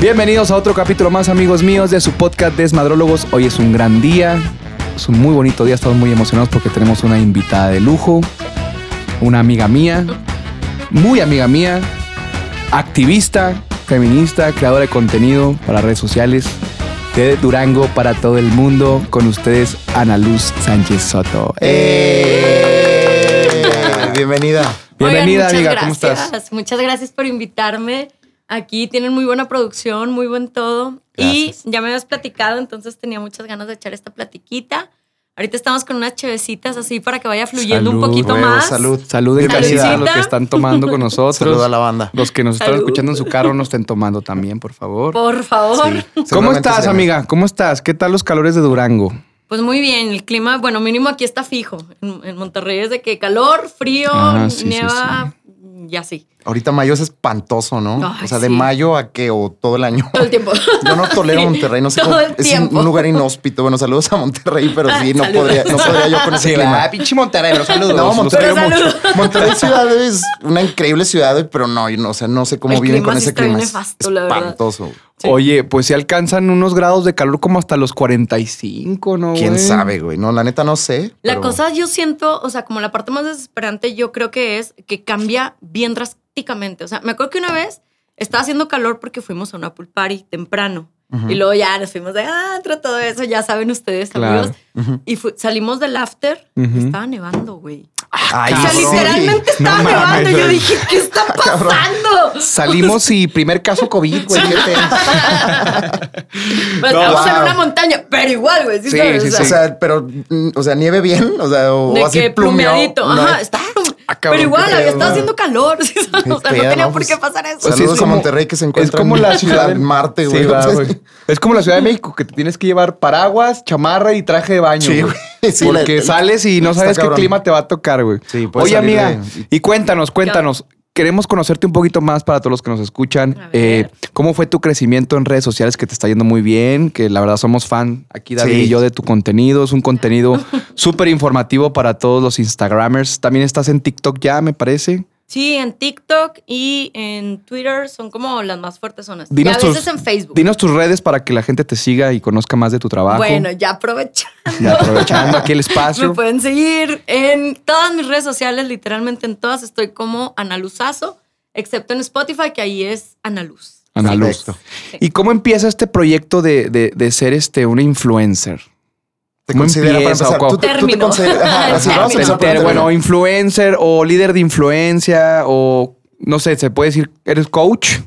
Bienvenidos a otro capítulo más, amigos míos, de su podcast Desmadrólogos. Hoy es un gran día, es un muy bonito día. Estamos muy emocionados porque tenemos una invitada de lujo, una amiga mía, muy amiga mía, activista, feminista, creadora de contenido para redes sociales de Durango para todo el mundo. Con ustedes, Ana Luz Sánchez Soto. ¡Eh! Bienvenida. Bienvenida, Oigan, amiga, ¿cómo estás? Muchas gracias por invitarme. Aquí tienen muy buena producción, muy buen todo. Gracias. Y ya me habías platicado, entonces tenía muchas ganas de echar esta platiquita. Ahorita estamos con unas chevecitas así para que vaya fluyendo un Salud, poquito más. salud. Salud en Bienvenida. casita a los que están tomando con nosotros. Saluda a la banda. Los que nos están Salud. escuchando en su carro nos estén tomando también, por favor. Por favor. Sí, ¿Cómo estás, amiga? ¿Cómo estás? ¿Qué tal los calores de Durango? Pues muy bien, el clima, bueno, mínimo aquí está fijo. En, en Monterrey es de que calor, frío, Ah, sí, sí, nieva y así. Ahorita mayo es espantoso, ¿no? Ay, o sea, de sí. mayo a qué o todo el año. Todo el tiempo. Yo no tolero Sí, Monterrey, no sé todo cómo. el Es tiempo. un lugar inhóspito. Bueno, saludos a Monterrey, pero sí, no Saludos. podría, no podría yo con ese clima. pinche Monterrey, los saludos. No, Monterrey, mucho. Monterrey ciudad es una increíble ciudad, pero no, yo no, o sea, no sé cómo El viven clima con sí ese clima. Es nefasto, la verdad. espantoso. Sí. Oye, pues si alcanzan unos grados de calor como hasta los 45, ¿no? ¿Quién güey? sabe, güey? No, la neta no sé. La pero- cosa yo siento, o sea, como la parte más desesperante, yo creo que es que cambia bien O sea, me acuerdo que una vez estaba haciendo calor porque fuimos a una pool party temprano. Y luego ya nos fuimos de antro, todo eso, ya saben ustedes, Claro. amigos. Y salimos del after y estaba nevando, güey. Ay, o sea, literalmente estaba No nevando. mames, y yo dije, ¿qué está cabrón. pasando? Salimos y primer caso COVID, güey. Pues, No, estamos en una montaña, pero igual, güey. ¿sí Sí, sabes? sí, O sea, O sea, pero, mm, o sea, nieve bien, o sea, o de así que plumeadito. No, Ajá, está. Ah, cabrón, pero igual, había pedo, estado haciendo calor. ¿sí O sea, pedo, no tenía ¿no? por qué Pues, pasar eso. Pues Saludos es como- a Monterrey que se Es encuentra como en la ciudad de Marte, Sí, güey. va. Es como la Ciudad de México que te tienes que llevar paraguas, chamarra y traje de baño. Sí, güey. Sí, Porque la- sales y no sabes qué clima te va a tocar, güey. Sí, Oye, amiga, de- y cuéntanos, cuéntanos. Queremos conocerte un poquito más para todos los que nos escuchan. Eh, ¿Cómo fue tu crecimiento en redes sociales que te está yendo muy bien? Que la verdad somos fan aquí, David Sí. y yo, de tu contenido. Es un contenido súper informativo para todos los Instagramers. También estás en TikTok ya, me parece. Sí, en TikTok y en Twitter son como las más fuertes zonas. Y a tus- veces en Facebook. Dinos tus redes para que la gente te siga y conozca más de tu trabajo. Bueno, ya aprovechando. Y aprovechando aquí el Me espacio. pueden seguir en todas mis redes sociales, literalmente en todas estoy como Ana Luzazo, excepto en Spotify, que ahí es Ana Luz. Ana Luz. Perfecto. ¿Y cómo empieza este proyecto de, de- de ser este, una influencer? Te ¿Cómo considera para empieza o empezar. cómo? Tú te, tú te Término. consideras. Ajá, así, vamos a Término. empezar por el Enter- bueno, influencer o líder de influencia o no sé, se puede decir, ¿eres coach?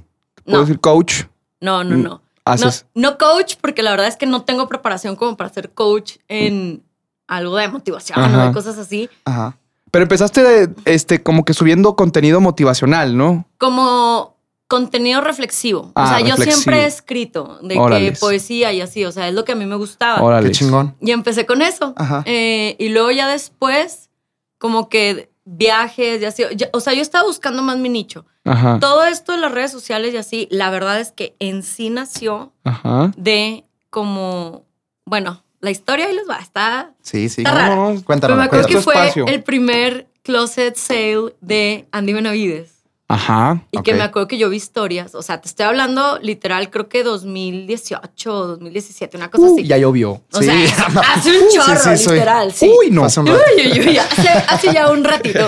¿Puedo No. decir coach? No, no, Mm, no. No, haces- no coach, porque la verdad es que no tengo preparación como para ser coach en algo de motivación o de cosas así. Ajá. Pero empezaste este, como que subiendo contenido motivacional, ¿no? Como contenido reflexivo. Ah, o sea, yo siempre he escrito de Órales. que poesía y así, o sea, es lo que a mí me gustaba. Órale. Qué chingón. Y empecé con eso. Ajá. Eh, y luego ya después, como que viajes y así. ya- o sea, yo estaba buscando más mi nicho. Ajá. Todo esto de las redes sociales y así, la verdad es que en sí nació Ajá. de como, bueno, la historia ahí les va, está... Sí, sí. Está rara. No, Pero Cuéntanos. me acuerdo que fue espacio. el primer closet sale de Andy Benavides. Ajá. Y que me acuerdo que yo vi historias, o sea, te estoy hablando literal, creo que 2018 o 2017, una cosa Uh, así. ya llovió. O Sí. sea, hace un Sí, chorro, sí, soy- literal, sí. Uy, no. Hace un rato. Uy, uy, uy, hace, hace ya un ratito.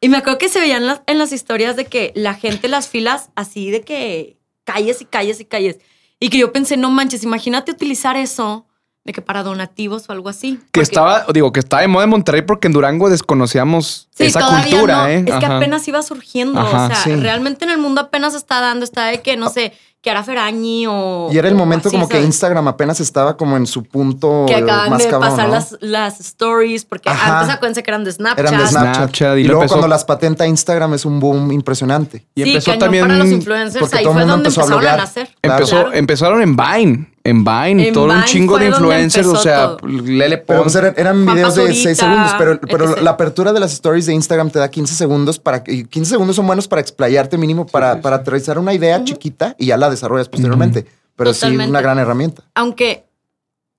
Y me acuerdo que se veían las- en las historias de que la gente, las filas, así de que calles y calles y calles. Y que yo pensé, no manches, imagínate utilizar eso de que para donativos o algo así. Que Porque- estaba, digo, que estaba de moda en Monterrey porque en Durango desconocíamos Sí, esa todavía cultura, no. ¿eh? Es que apenas iba surgiendo. Ajá, o sea, sí. realmente en el mundo apenas está dando, está de que, no sé, que era Ferañi o. Y era el momento así, como que. Instagram apenas estaba como en su punto Que acaban más de cabrón, pasar ¿no? las, las stories, porque Ajá. antes acuérdense que eran de Snapchat. Eran de Snapchat. Snapchat, y y, luego empezó- cuando las patenta Instagram es un boom impresionante. Y sí, empezó cañón también. para los influencers. Ahí fue donde empezó a empezaron a, bloguear. nacer. Empezó, Claro. Empezaron en Vine. En Vine, En todo un chingo de influencers. O sea, todo. Lele Pero Pons. pues, eran, videos de Pazurita, 6 segundos, pero, pero etc. la apertura de las stories de Instagram te da 15 segundos para que y 15 segundos son buenos para explayarte mínimo para, para aterrizar una idea chiquita y ya la desarrollas posteriormente. Pero sí, Totalmente. una gran herramienta. Aunque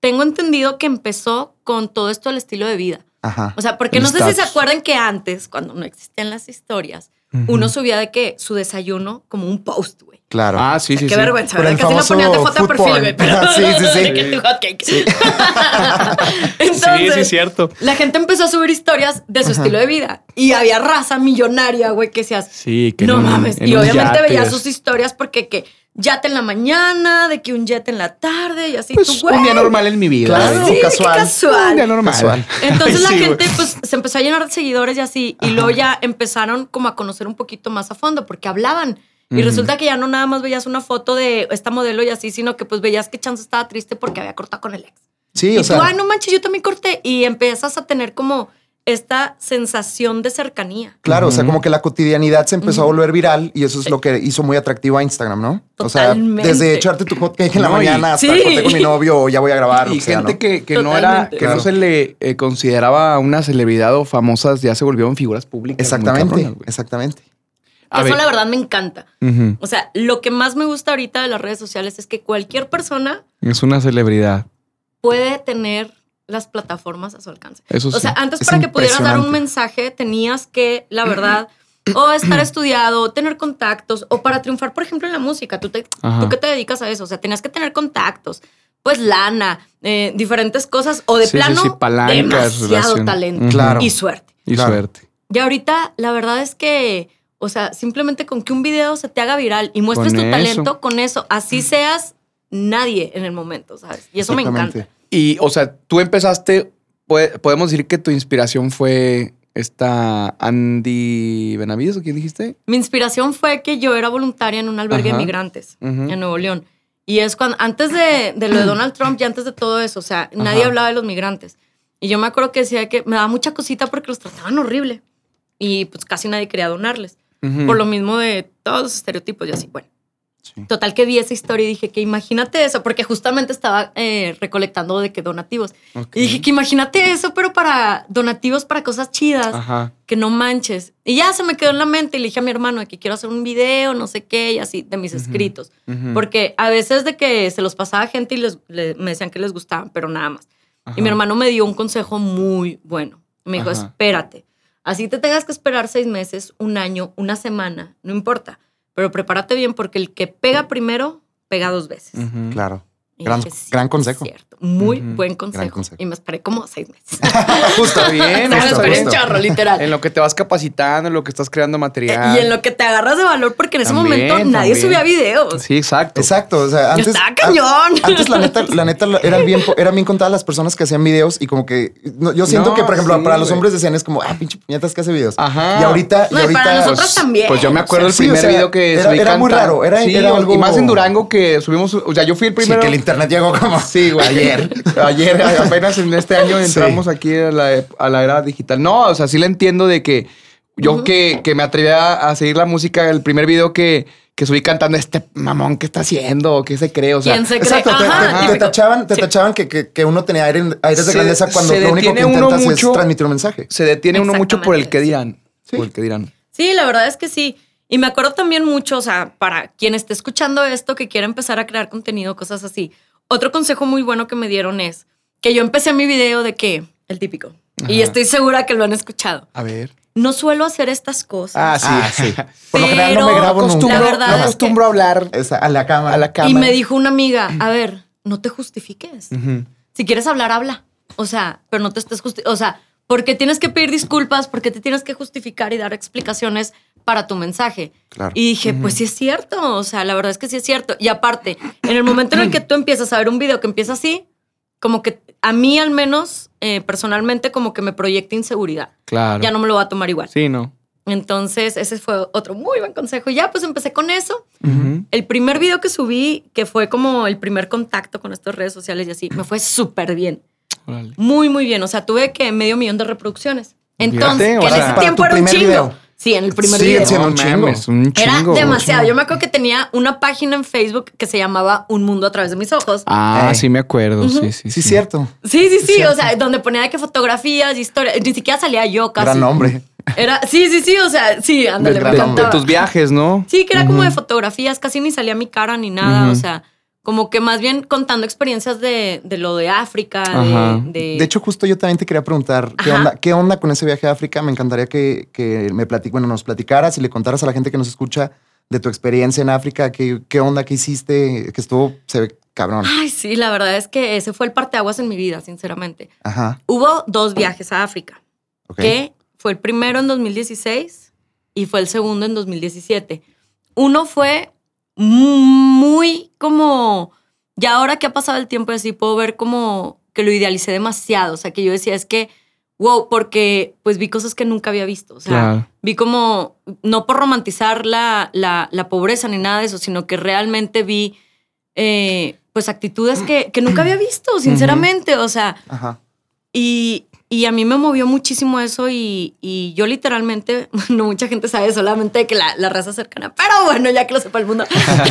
tengo entendido que empezó con todo esto del estilo de vida. Ajá. O sea, porque El no sé si se acuerdan que antes, cuando no existían las historias, uno subía de que su desayuno como un post. Claro. Ah, sí, sí, Qué sí. vergüenza, Por ¿verdad? Casi no famoso ponías de foto perfil, güey. Pero Sí, sí, sí. de que tu hotcake. Entonces, Sí, sí, es cierto. La gente empezó a subir historias de su estilo de vida. Y había raza millonaria, güey, que seas. Sí, que no en mames. en Y obviamente es- sus historias porque que yate en la mañana, de que un jet en la tarde y así. Pues tú, güey. un día normal en mi vida. Claro. ¿no? Sí, casual. casual. Un día normal. Casual. Entonces la Sí, gente güey. pues se empezó a llenar de seguidores y así. Y luego ya empezaron como a conocer un poquito más a fondo porque hablaban. Y resulta que ya no nada más veías una foto de esta modelo y así, sino que pues veías que Chance estaba triste porque había cortado con el ex. Sí, y o sea. tú, ay, no manches, yo también corté. Y empiezas a tener como esta sensación de cercanía. Claro, o sea, como que la cotidianidad se empezó a volver viral y eso es lo que hizo muy atractivo a Instagram, ¿no? O sea, Totalmente. desde echarte tu hot cake en la No, mañana hasta Sí. corté con mi novio o ya voy a grabar. Y o sea, gente ¿no? que, que no era, Totalmente. que no se le eh, consideraba una celebridad o famosas, ya se volvieron figuras públicas. Exactamente, cabronas, exactamente. A Eso ver. la verdad me encanta. O sea, lo que más me gusta ahorita de las redes sociales es que cualquier persona Es una celebridad. puede tener las plataformas a su alcance. Eso O sí. sea, antes Es para que pudieras dar un mensaje tenías que, la verdad, o estar estudiado, o tener contactos, o para triunfar, por ejemplo, en la música, tú, te, tú que te dedicas a eso, o sea, tenías que tener contactos, pues lana, eh, diferentes cosas, o de Sí, plano, sí, palancas, demasiado relación. talento. Claro. y suerte. y claro. suerte. Y ahorita, la verdad es que, o sea, simplemente con que un video se te haga viral y muestres Con tu eso. talento, con eso, así seas nadie en el momento, ¿sabes? Y eso me encanta. Y, o sea, tú empezaste, podemos decir que tu inspiración fue esta Andy Benavides, ¿o quién dijiste? Mi inspiración fue que yo era voluntaria en un albergue Ajá. de migrantes Ujú. en Nuevo León. Y es cuando, antes de, de lo de Donald Trump y antes de todo eso, o sea, nadie Ajá. hablaba de los migrantes. Y yo me acuerdo que decía que me daba mucha cosita porque los trataban horrible. Y pues casi nadie quería donarles. Por lo mismo de todos los estereotipos y así. Bueno, Sí. total que vi esa historia y dije que imagínate eso, porque justamente estaba eh, recolectando de que donativos. Y dije que imagínate eso, pero para donativos para cosas chidas Ajá. que no manches. Y ya se me quedó en la mente y le dije a mi hermano de que quiero hacer un video, no sé qué, y así, de mis escritos. Porque a veces de que se los pasaba a gente y les, le- me decían que les gustaban, pero nada más. Ajá. Y mi hermano me dio un consejo muy bueno. Me dijo, Ajá. espérate. Así te tengas que esperar seis meses, un año, una semana, no importa. Pero prepárate bien porque el que pega primero, pega dos veces. Claro. Y Gran- dije, sí, gran consejo. es Muy buen consejo. consejo. Y me esperé como seis meses. Justo. Bien, me esperé un chorro, literal. En lo que te vas capacitando, en lo que estás creando material. Eh, Y en lo que te agarras de valor, porque en ese También, momento nadie también. subía videos. Sí, exacto. Exacto. O sea, Yo antes. estaba cañón. an- Antes, la neta, la neta, eran bien, eran bien contadas las personas que hacían videos y como que no, yo siento No, que, por ejemplo, sí, para los hombres decían es como, ah, pinche puñetas que hace videos. Ajá. Y ahorita, No, y y para ahorita, nosotros también. Pues yo me acuerdo O el sí, primer o sea, video que era- subí era muy raro, era- Sí, era algo- Y más en Durango que subimos, o sea, yo fui el sí, primero. que el internet llegó como Sí, güey. Ayer. Ayer, apenas en este año entramos aquí a la, a la era digital. No, o sea, sí le entiendo de que yo que, que me atreví a, a seguir la música, el primer video que, que subí cantando, este mamón, ¿qué está haciendo? ¿Qué se cree? O sea, ¿Quién se cree? Exacto, te, Ajá, te- te típico. tachaban, te Sí. tachaban que, que- que uno tenía aire- aires de Se- grandeza cuando se lo único que intentas mucho- es transmitir un mensaje. se detiene uno mucho por el que dirán. Sí. Por el que dirán. Sí, la verdad es que sí. Y me acuerdo también mucho, o sea, para quien esté escuchando esto, que quiera empezar a crear contenido, cosas así. Otro consejo muy bueno que me dieron es que yo empecé mi video de que, el típico. Y estoy segura que lo han escuchado. A ver. No suelo hacer estas cosas. Ah, sí. Ah, sí. Por lo general no me Pero grabo nunca. La verdad no es que- acostumbro a hablar Esa, a la cámara. a la cámara. y me dijo una amiga, a ver, no te justifiques. Si quieres hablar, habla. O sea, pero no te estés justificando. O sea, porque tienes que pedir disculpas, porque te tienes que justificar y dar explicaciones para tu mensaje. Claro. Y dije, pues sí es cierto. O sea, la verdad es que sí es cierto. Y aparte, en el momento en el que tú empiezas a ver un video que empieza así, como que a mí al menos, eh, personalmente, como que me proyecta inseguridad. Claro. Ya no me lo va a tomar igual. Sí, no. Entonces, ese fue otro muy buen consejo. Y ya, pues empecé con eso. Ujú. El primer video que subí, que fue como el primer contacto con estas redes sociales y así, me fue súper bien. Órale. Muy, muy bien. O sea, tuve que medio millón de reproducciones. Entonces, Fíjate, que en sea, ese tiempo era un primer chingo. video. Sí, en el primer Siguen video. siendo un No chingo. mames, un Era demasiado. un Yo me acuerdo que tenía una página en Facebook que se llamaba Un Mundo a través de mis ojos. Ah, Eh. sí me acuerdo. Sí, sí, Sí, cierto. Sí, sí, sí. O sea, donde ponía de que fotografías, historias. Ni siquiera salía yo casi. Gran nombre. Era, sí, sí, sí. O sea, sí, De, ándale, me de- de tus viajes, ¿no? Sí, que era como de fotografías, casi ni salía mi cara ni nada. O sea, como que más bien contando experiencias de, de lo de África, Ajá. de, de- De hecho, justo yo también te quería preguntar, ¿qué Ajá. onda, ¿qué onda con ese viaje a África? Me encantaría que, que me plati- bueno, nos platicaras y le contaras a la gente que nos escucha de tu experiencia en África, qué, qué onda que hiciste, que estuvo, se ve cabrón. Ay, sí, la verdad es que ese fue el parteaguas en mi vida, sinceramente. Ajá. Hubo dos viajes a África, que fue el primero en 2016 y fue el segundo en 2017. Uno fue muy como, ya ahora que ha pasado el tiempo así, puedo ver como que lo idealicé demasiado. O sea, que yo decía, es que, wow, porque pues vi cosas que nunca había visto. O sea, Claro. vi como, no por romantizar la, la, la pobreza ni nada de eso, sino que realmente vi, eh, pues, actitudes que, que nunca había visto, sinceramente. O sea, Ajá. y, y a mí me movió muchísimo eso y, y yo literalmente, no mucha gente sabe solamente que la, la raza cercana, pero bueno, ya que lo sepa el mundo,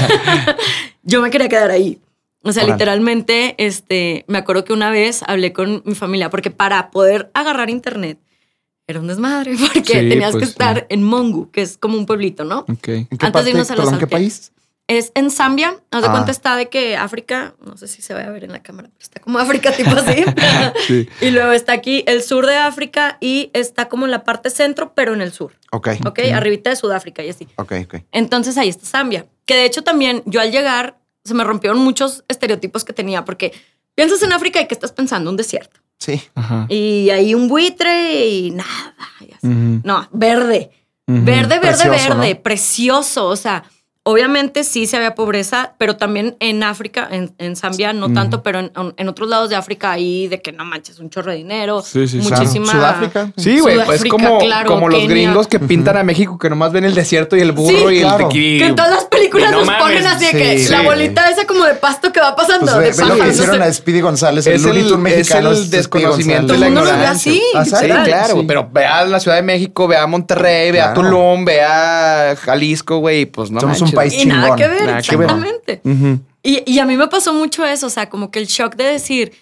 yo me quería quedar ahí. O sea, literalmente, este, me acuerdo que una vez hablé con mi familia porque para poder agarrar internet era un desmadre porque Sí, tenías pues, que estar sí. en Mongu, que es como un pueblito, ¿no? Ok. ¿En qué Antes de parte, irnos a Los perdón, qué país? Es en Zambia. Haz de Ah. cuenta está de que África, no sé si se va a ver en la cámara, pero está como África tipo así. Sí. Y luego está aquí el sur de África y está como en la parte centro, pero en el sur. Ok. ¿Ok? Arribita de Sudáfrica y así. Ok, ok. Entonces ahí está Zambia. Que de hecho también yo al llegar se me rompieron muchos estereotipos que tenía porque piensas en África y que estás pensando un desierto. Sí. Ajá. Y ahí un buitre y nada. y así. Ujú. No, verde. Verde, verde, Precioso, verde, ¿no? precioso. O sea, obviamente sí se había pobreza, pero también en África, en, en Zambia no Ujú. tanto, pero en, en otros lados de África ahí de que no manches, un chorro de dinero, Sí, sí, sí. muchísima... Sudáfrica. Sí, güey, pues como, claro, como los gringos que pintan a México que nomás ven el desierto y el burro Sí, y claro. el tequila. Que en todas las películas no nos mames, ponen así de que sí, la bolita esa como de pasto que va pasando. Pues ve, de ve lo que hicieron a Speedy González, Es el Tunes es mexicano. el es Speedy desconocimiento de Todo el mundo lo ve así, Ah, claro, Sí. pero ve a la Ciudad de México, ve a Monterrey, ve a Claro. Tulum, ve a Jalisco, güey, pues no Somos un manches. País Y nada que ver, Nada que ver. exactamente. Y, y a mí me pasó mucho eso, o sea, como que el shock de decir,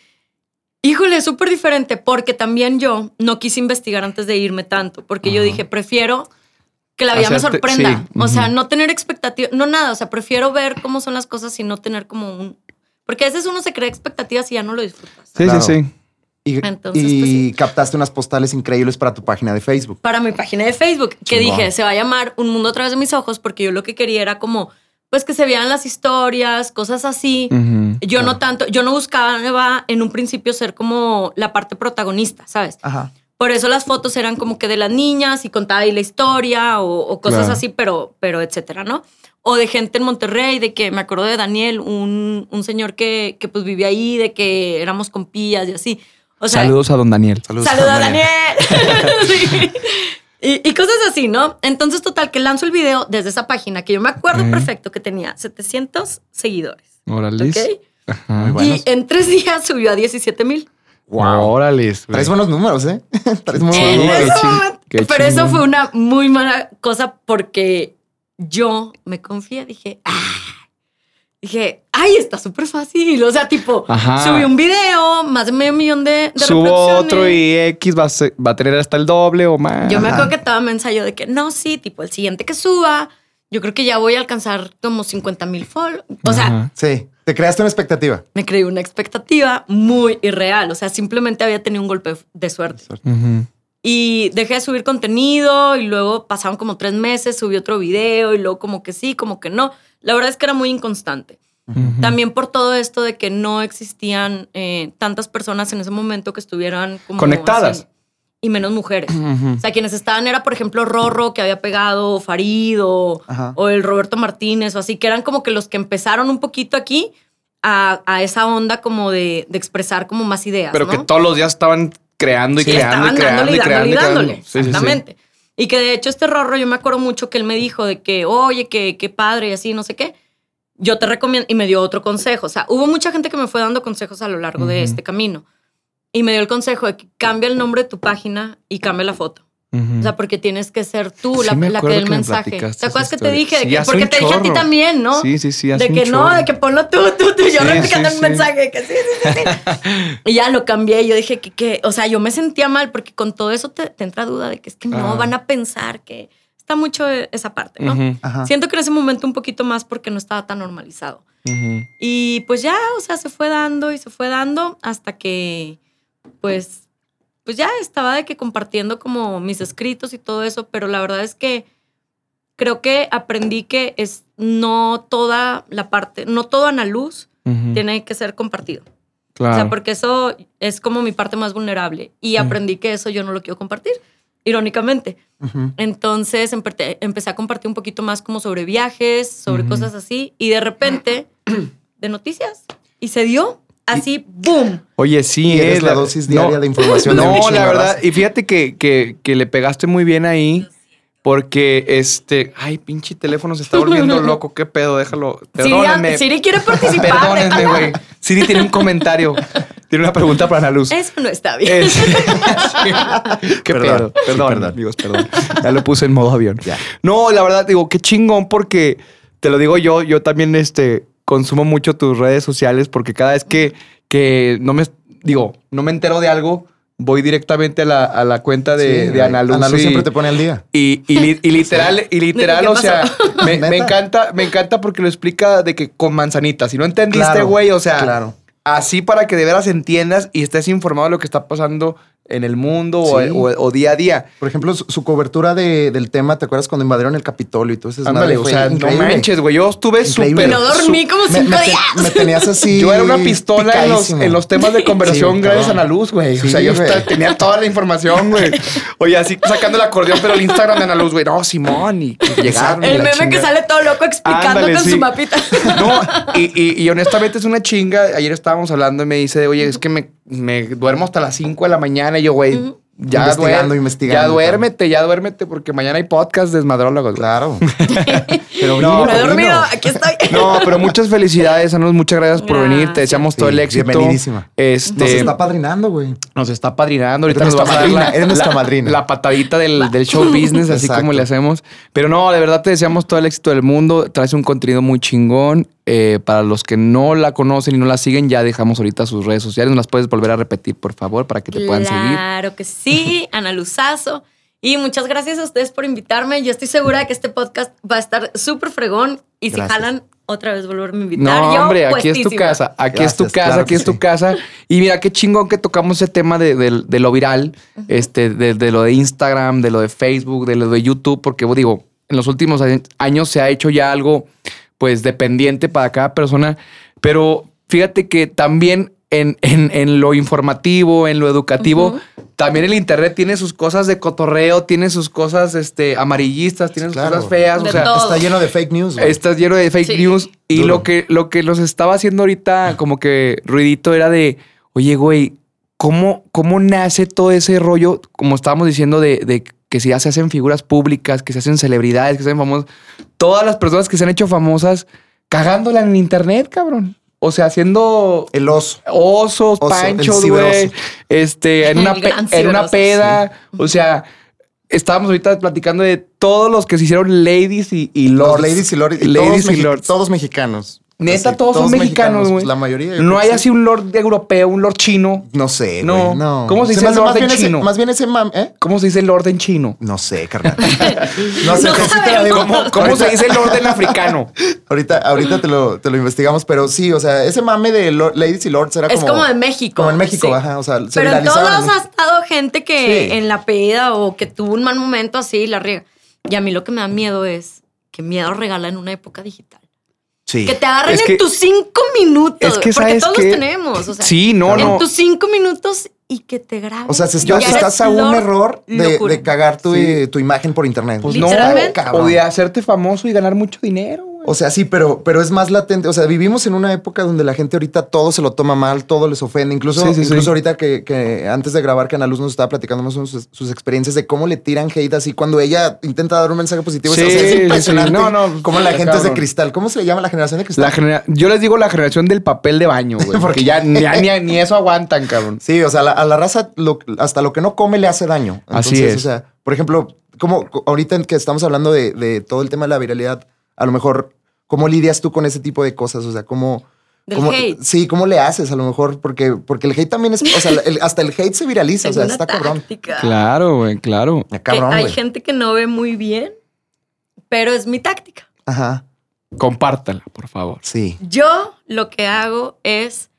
híjole, es súper diferente, porque también yo no quise investigar antes de irme tanto, porque yo dije, prefiero que la vida me sorprenda. sí, O sea, no tener expectativas, no nada, o sea, prefiero ver cómo son las cosas y no tener como un... Porque a veces uno se crea expectativas y ya no lo disfrutas. Sí, Claro. sí, sí. Y, Entonces, y pues, sí. captaste unas postales increíbles para tu página de Facebook. Para mi página de Facebook, que dije, se va a llamar Un Mundo a través de mis ojos, porque yo lo que quería era como, pues que se vean las historias, cosas así. Yo no tanto, yo no buscaba en un principio ser como la parte protagonista, ¿sabes? Ajá. Por eso las fotos eran como que de las niñas y contaba ahí la historia o, o cosas Claro. así, pero, pero etcétera, ¿no? O de gente en Monterrey, de que me acuerdo de Daniel, un, un señor que, que pues vivía ahí, de que éramos compillas y así. O sea, Saludos a don Daniel. Saludos. Saluda, Daniel. Sí. Y, y cosas así, ¿no? Entonces, total, que lanzo el video desde esa página que yo me acuerdo perfecto que tenía 700 seguidores. Órale. Y en tres días subió a 17 mil. Wow. Órale. Traes buenos números, ¿eh? Traes Sí, buenos números. Pero eso fue una muy mala cosa porque yo me confié, dije, ah, dije, ay, está súper fácil. O sea, tipo, Ajá. subí un video, más de medio millón de, de Subo reproducciones. otro y X va a, ser- va a tener hasta el doble o más. Yo me acuerdo que estaba mensaje de que no, sí, tipo el siguiente que suba, yo creo que ya voy a alcanzar como 50 mil follow. O sea, Ajá. Sí. Te creaste una expectativa. me creí una expectativa muy irreal. O sea, simplemente había tenido un golpe de suerte. Ujú. Y dejé de subir contenido y luego pasaron como tres meses, subí otro video y luego como que sí, como que no. La verdad es que era muy inconstante. También por todo esto de que no existían eh, tantas personas en ese momento que estuvieran como Conectadas. y menos mujeres. O sea, quienes estaban era, por ejemplo, Rorro, que había pegado, o Farid, o, el Roberto Martínez, o así, que eran como que los que empezaron un poquito aquí a, a esa onda como de, de expresar como más ideas. Pero ¿no? que todos los días estaban creando y Sí, creando y creando dándole y y creando dándole y y creando. dándole. Sí, sí, sí. Exactamente. Y que de hecho este Rorro, yo me acuerdo mucho que él me dijo de que, oye, que qué padre y así, no sé qué. Yo te recomiendo, y me dio otro consejo. O sea, hubo mucha gente que me fue dando consejos a lo largo de este camino. Y me dio el consejo de que cambia el nombre de tu página y cambia la foto. O sea, porque tienes que ser tú Sí la, me la que dé el me mensaje. ¿Te acuerdas que te dije? De que, porque te dije a ti también, ¿no? Sí, sí, sí. de que no, de que ponlo tú, tú, tú. Yo Sí, replicando sí, el sí. mensaje. Que sí, sí, sí, sí. y ya lo cambié. Yo dije que, que, o sea, yo me sentía mal porque con todo eso te, te entra duda de que es que no Ah. van a pensar que está mucho esa parte, ¿no? Ajá. Siento que en ese momento un poquito más porque no estaba tan normalizado. Y pues ya, o sea, se fue dando y se fue dando hasta que, pues, pues ya estaba de que compartiendo como mis escritos y todo eso, pero la verdad es que creo que aprendí que es no toda la parte, no todo Ana Luz tiene que ser compartido. Claro. O sea, porque eso es como mi parte más vulnerable y aprendí que eso yo no lo quiero compartir, irónicamente. Entonces empe- empecé a compartir un poquito más como sobre viajes, sobre cosas así, y de repente, de noticias. Y se dio así, ¡boom! Oye, sí, Y eres eh, la dosis diaria de información de No, Michelle la verdad, y fíjate que, que, que le pegaste muy bien ahí. Porque este, ay, pinche teléfono se está volviendo loco. ¿Qué pedo? Déjalo. Siri, Perdónenme. Siri quiere participar. Perdónenme, güey. Siri tiene un comentario. Tiene una pregunta para Ana Luz. Eso no está bien. Es- Qué Perdón, pedo. sí, Perdón, perdón. amigos, perdón. Ya lo puse en modo avión. Ya. No, la verdad, digo, qué chingón porque te lo digo yo, yo también este, consumo mucho tus redes sociales porque cada vez que, que no me, digo, no me entero de algo, voy directamente a la, a la cuenta de, Sí, de Ana Luz. Ana Luz y- siempre te pone al día. y, y li- y literal, y literal, ¿Qué o sea, me, encanta, me encanta porque lo explica de que con manzanitas. Si no entendiste, Claro, güey, o sea, claro. así para que de veras entiendas y estés informado de lo que está pasando en el mundo o- Sí. o, o día a día. Por ejemplo, su, su cobertura de- del tema, ¿te acuerdas cuando invadieron el Capitolio y todo eso? Ándale, o sea, no manches, güey. Yo estuve Increíble. súper. No dormí como Me, cinco me te- días. me tenías así. Yo era una pistola en los, en los temas de conversión Sí, gracias a. Ana Luz, güey. o sea, yo tenía toda la información, güey. Oye, así sacando el acordeón, pero el Instagram de Ana Luz, güey. No, Simón, y llegaron. El la meme que sale todo loco explicando Ándale, con sí. su mapita. No, y, y- y honestamente es una chinga. Ayer estábamos hablando y me dice, oye, es que me, me duermo hasta las 5 de la mañana. Yo, güey, Ujú. Ya, Investigando, duer- investigando, ya duérmete, ya duérmete, porque mañana hay podcast de desmadrólogos. güey. Claro. Pero No, No he dormido, aquí estoy. No, pero muchas felicidades, Anos. Muchas gracias por venir. Te deseamos todo el éxito. bienvenidísima. Este, Nos está padrinando, güey. Nos está padrinando. Ahorita nos nuestra vas a dar madrina, la, eres nuestra la- madrina. la patadita del, del show business, así como le hacemos. Pero no, de verdad te deseamos todo el éxito del mundo. Traes un contenido muy chingón. Eh, para los que no la conocen y no la siguen, ya dejamos ahorita sus redes sociales. ¿Nos las puedes volver a repetir, por favor, para que te puedan seguir? Claro que sí, Ana Luzazo. Y muchas gracias a ustedes por invitarme. Yo estoy segura de que este podcast va a estar súper fregón. Y si Gracias. jalan, otra vez volverme a invitar. No, Yo, hombre, aquí es tu casa. Aquí es tu casa, claro aquí es tu sí. casa. Y mira, qué chingón que tocamos ese tema de, de- de lo viral, este, de, de lo de Instagram, de lo de Facebook, de lo de YouTube, porque digo, en los últimos años se ha hecho ya algo, pues, dependiente para cada persona. Pero fíjate que también en, en- en lo informativo, en lo educativo, también el internet tiene sus cosas de cotorreo, tiene sus cosas este, amarillistas, tiene sus Claro. cosas feas. De o sea, todo. Está lleno de fake news, güey. Estás lleno de fake Sí. news. Y Duro. lo que, lo que nos estaba haciendo ahorita, como que ruidito, era de, oye, güey, ¿cómo, cómo nace todo ese rollo? Como estábamos diciendo, de, de que si ya se hacen figuras públicas, que se hacen celebridades, que se hacen famosas. Todas las personas que se han hecho famosas cagándola en internet, cabrón. O sea, haciendo El oso. osos, Oso, panchos, güey. Este, en El una, en una peda. O sea, estábamos ahorita platicando de todos los que se hicieron ladies y, y Los lords. ladies y lords. y Ladies todos, y lords. todos mexicanos. Neta, Así, todos, son mexicanos, güey. La mayoría. yo No hay así sí. un lord europeo, un lord chino. No sé, No. güey. No. ¿Cómo se dice lord más en ese- chino? más bien ese mam, ¿eh? ¿Cómo se dice lord en chino? No sé, carnal. No sé, No sí te la sabemos. digo. ¿Cómo, cómo se dice lord en africano? Ahorita, ahorita te, lo, te lo investigamos, pero sí, o sea, ese mame de ladies y lords era Es como... como de México. Como en México, sí. ajá. O sea, se Pero en todos lados en ha estado gente que Sí. en la peda o que tuvo un mal momento así y la riega. Y a mí lo que me da miedo es que miedo regala en una época digital. Sí. Que te agarren Es que- en tus cinco minutos. es que porque ¿sabes todos qué? los tenemos. O sea, Sí, no, en no. tus cinco minutos y que te graben. O sea, si estás, a un error de, de cagar tu, Sí. eh, tu imagen por internet. Pues no, o de hacerte famoso y ganar mucho dinero. O sea, sí, pero, pero es más latente. O sea, vivimos en una época donde la gente ahorita todo se lo toma mal, todo les ofende. Incluso, Sí, sí, sí. incluso ahorita que, que antes de grabar, que Ana Luz nos estaba platicando más sus, sus experiencias de cómo le tiran hate así cuando ella intenta dar un mensaje positivo. Sí, o sea, es impresionante No, no, cómo la gente es de cristal. ¿Cómo se le llama la generación de cristal? La genera- yo les digo la generación del papel de baño, güey. Porque ya, ya ni, ni eso aguantan, cabrón. Sí, o sea, la- a la raza lo- hasta lo que no come le hace daño. Así es. O sea, por ejemplo, como co- ahorita que estamos hablando de, de todo el tema de la viralidad, a lo mejor, ¿cómo lidias tú con ese tipo de cosas? O sea, ¿cómo... Del cómo- hate. Sí, ¿cómo le haces a lo mejor? Porque, porque el hate también es, o sea, el- hasta el hate se viraliza, o sea, está cabrón. Claro, güey, claro. Cabrón, hay gente que no ve muy bien, pero es mi táctica. Ajá. Compártala, por favor. Sí. Yo lo que hago es,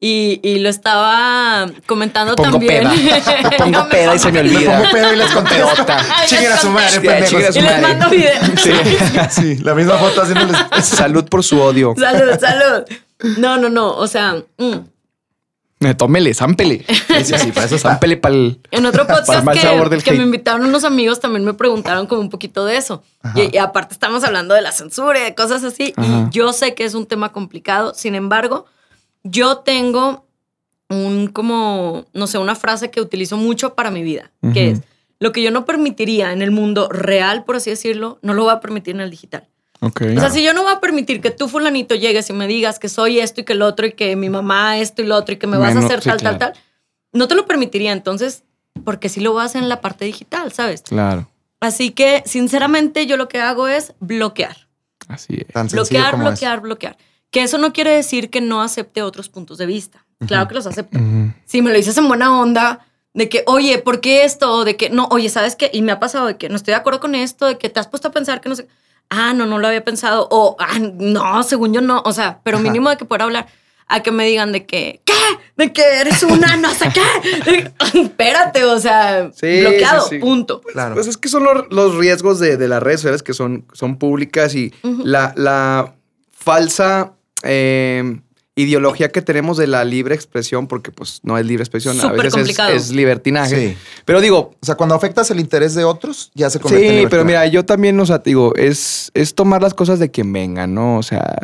y, y lo estaba comentando Me pongo también. peda. Me pongo No peda y se me Me olvida. pongo pedo y les contesto. Chinguen a su madre, Sí, pendejos. chinguen a su Y les mando videos. Sí. Sí, la misma foto haciéndoles. Salud por su odio. Salud, salud. No, no, no. O sea, mm. Me tómele, zámpele. Sí, sí, sí, para eso. Zámpele para el. en otro podcast mal sabor del que, que me invitaron unos amigos también me preguntaron como un poquito de eso. Y, y aparte estamos hablando de la censura y de cosas así. Ajá. Y yo sé que es un tema complicado. Sin embargo, yo tengo un como, no sé, una frase que utilizo mucho para mi vida, que es, lo que yo no permitiría en el mundo real, por así decirlo, no lo voy a permitir en el digital. Ok. O sea, si yo no voy a permitir que tú, fulanito, llegues y me digas que soy esto y que el otro y que mi mamá esto y lo otro y que me vas a hacer sí, tal, claro. tal, tal, no te lo permitiría. Entonces, porque sí lo voy a hacer en la parte digital, ¿sabes? Claro. Así que, sinceramente, yo lo que hago es bloquear. Así es. Tan Bloquear, como bloquear, bloquear. Que eso no quiere decir que no acepte otros puntos de vista. Claro que los acepto. Si me lo dices en buena onda, de que, oye, ¿por qué esto? O de que, no, oye, ¿sabes qué? Y me ha pasado de que no estoy de acuerdo con esto, de que te has puesto a pensar que no sé. Ah, no, no lo había pensado. O, ah, no, según yo no. O sea, pero Ajá. mínimo de que pueda hablar. A que me digan de que, ¿qué? De que eres una no sé qué. Espérate, o sea, Sí, bloqueado, sí, sí. punto. Claro. Pues es que son los, los riesgos de, de las redes sociales que son, son públicas y la, la falsa eh, ideología que tenemos de la libre expresión, porque pues no es libre expresión, a Súper veces es, complicado. es libertinaje. Sí. Pero digo, O sea, cuando afectas el interés de otros, ya se convierte en Sí, pero mira, yo también, o sea, digo, es, es tomar las cosas de quien vengan, ¿no? O sea,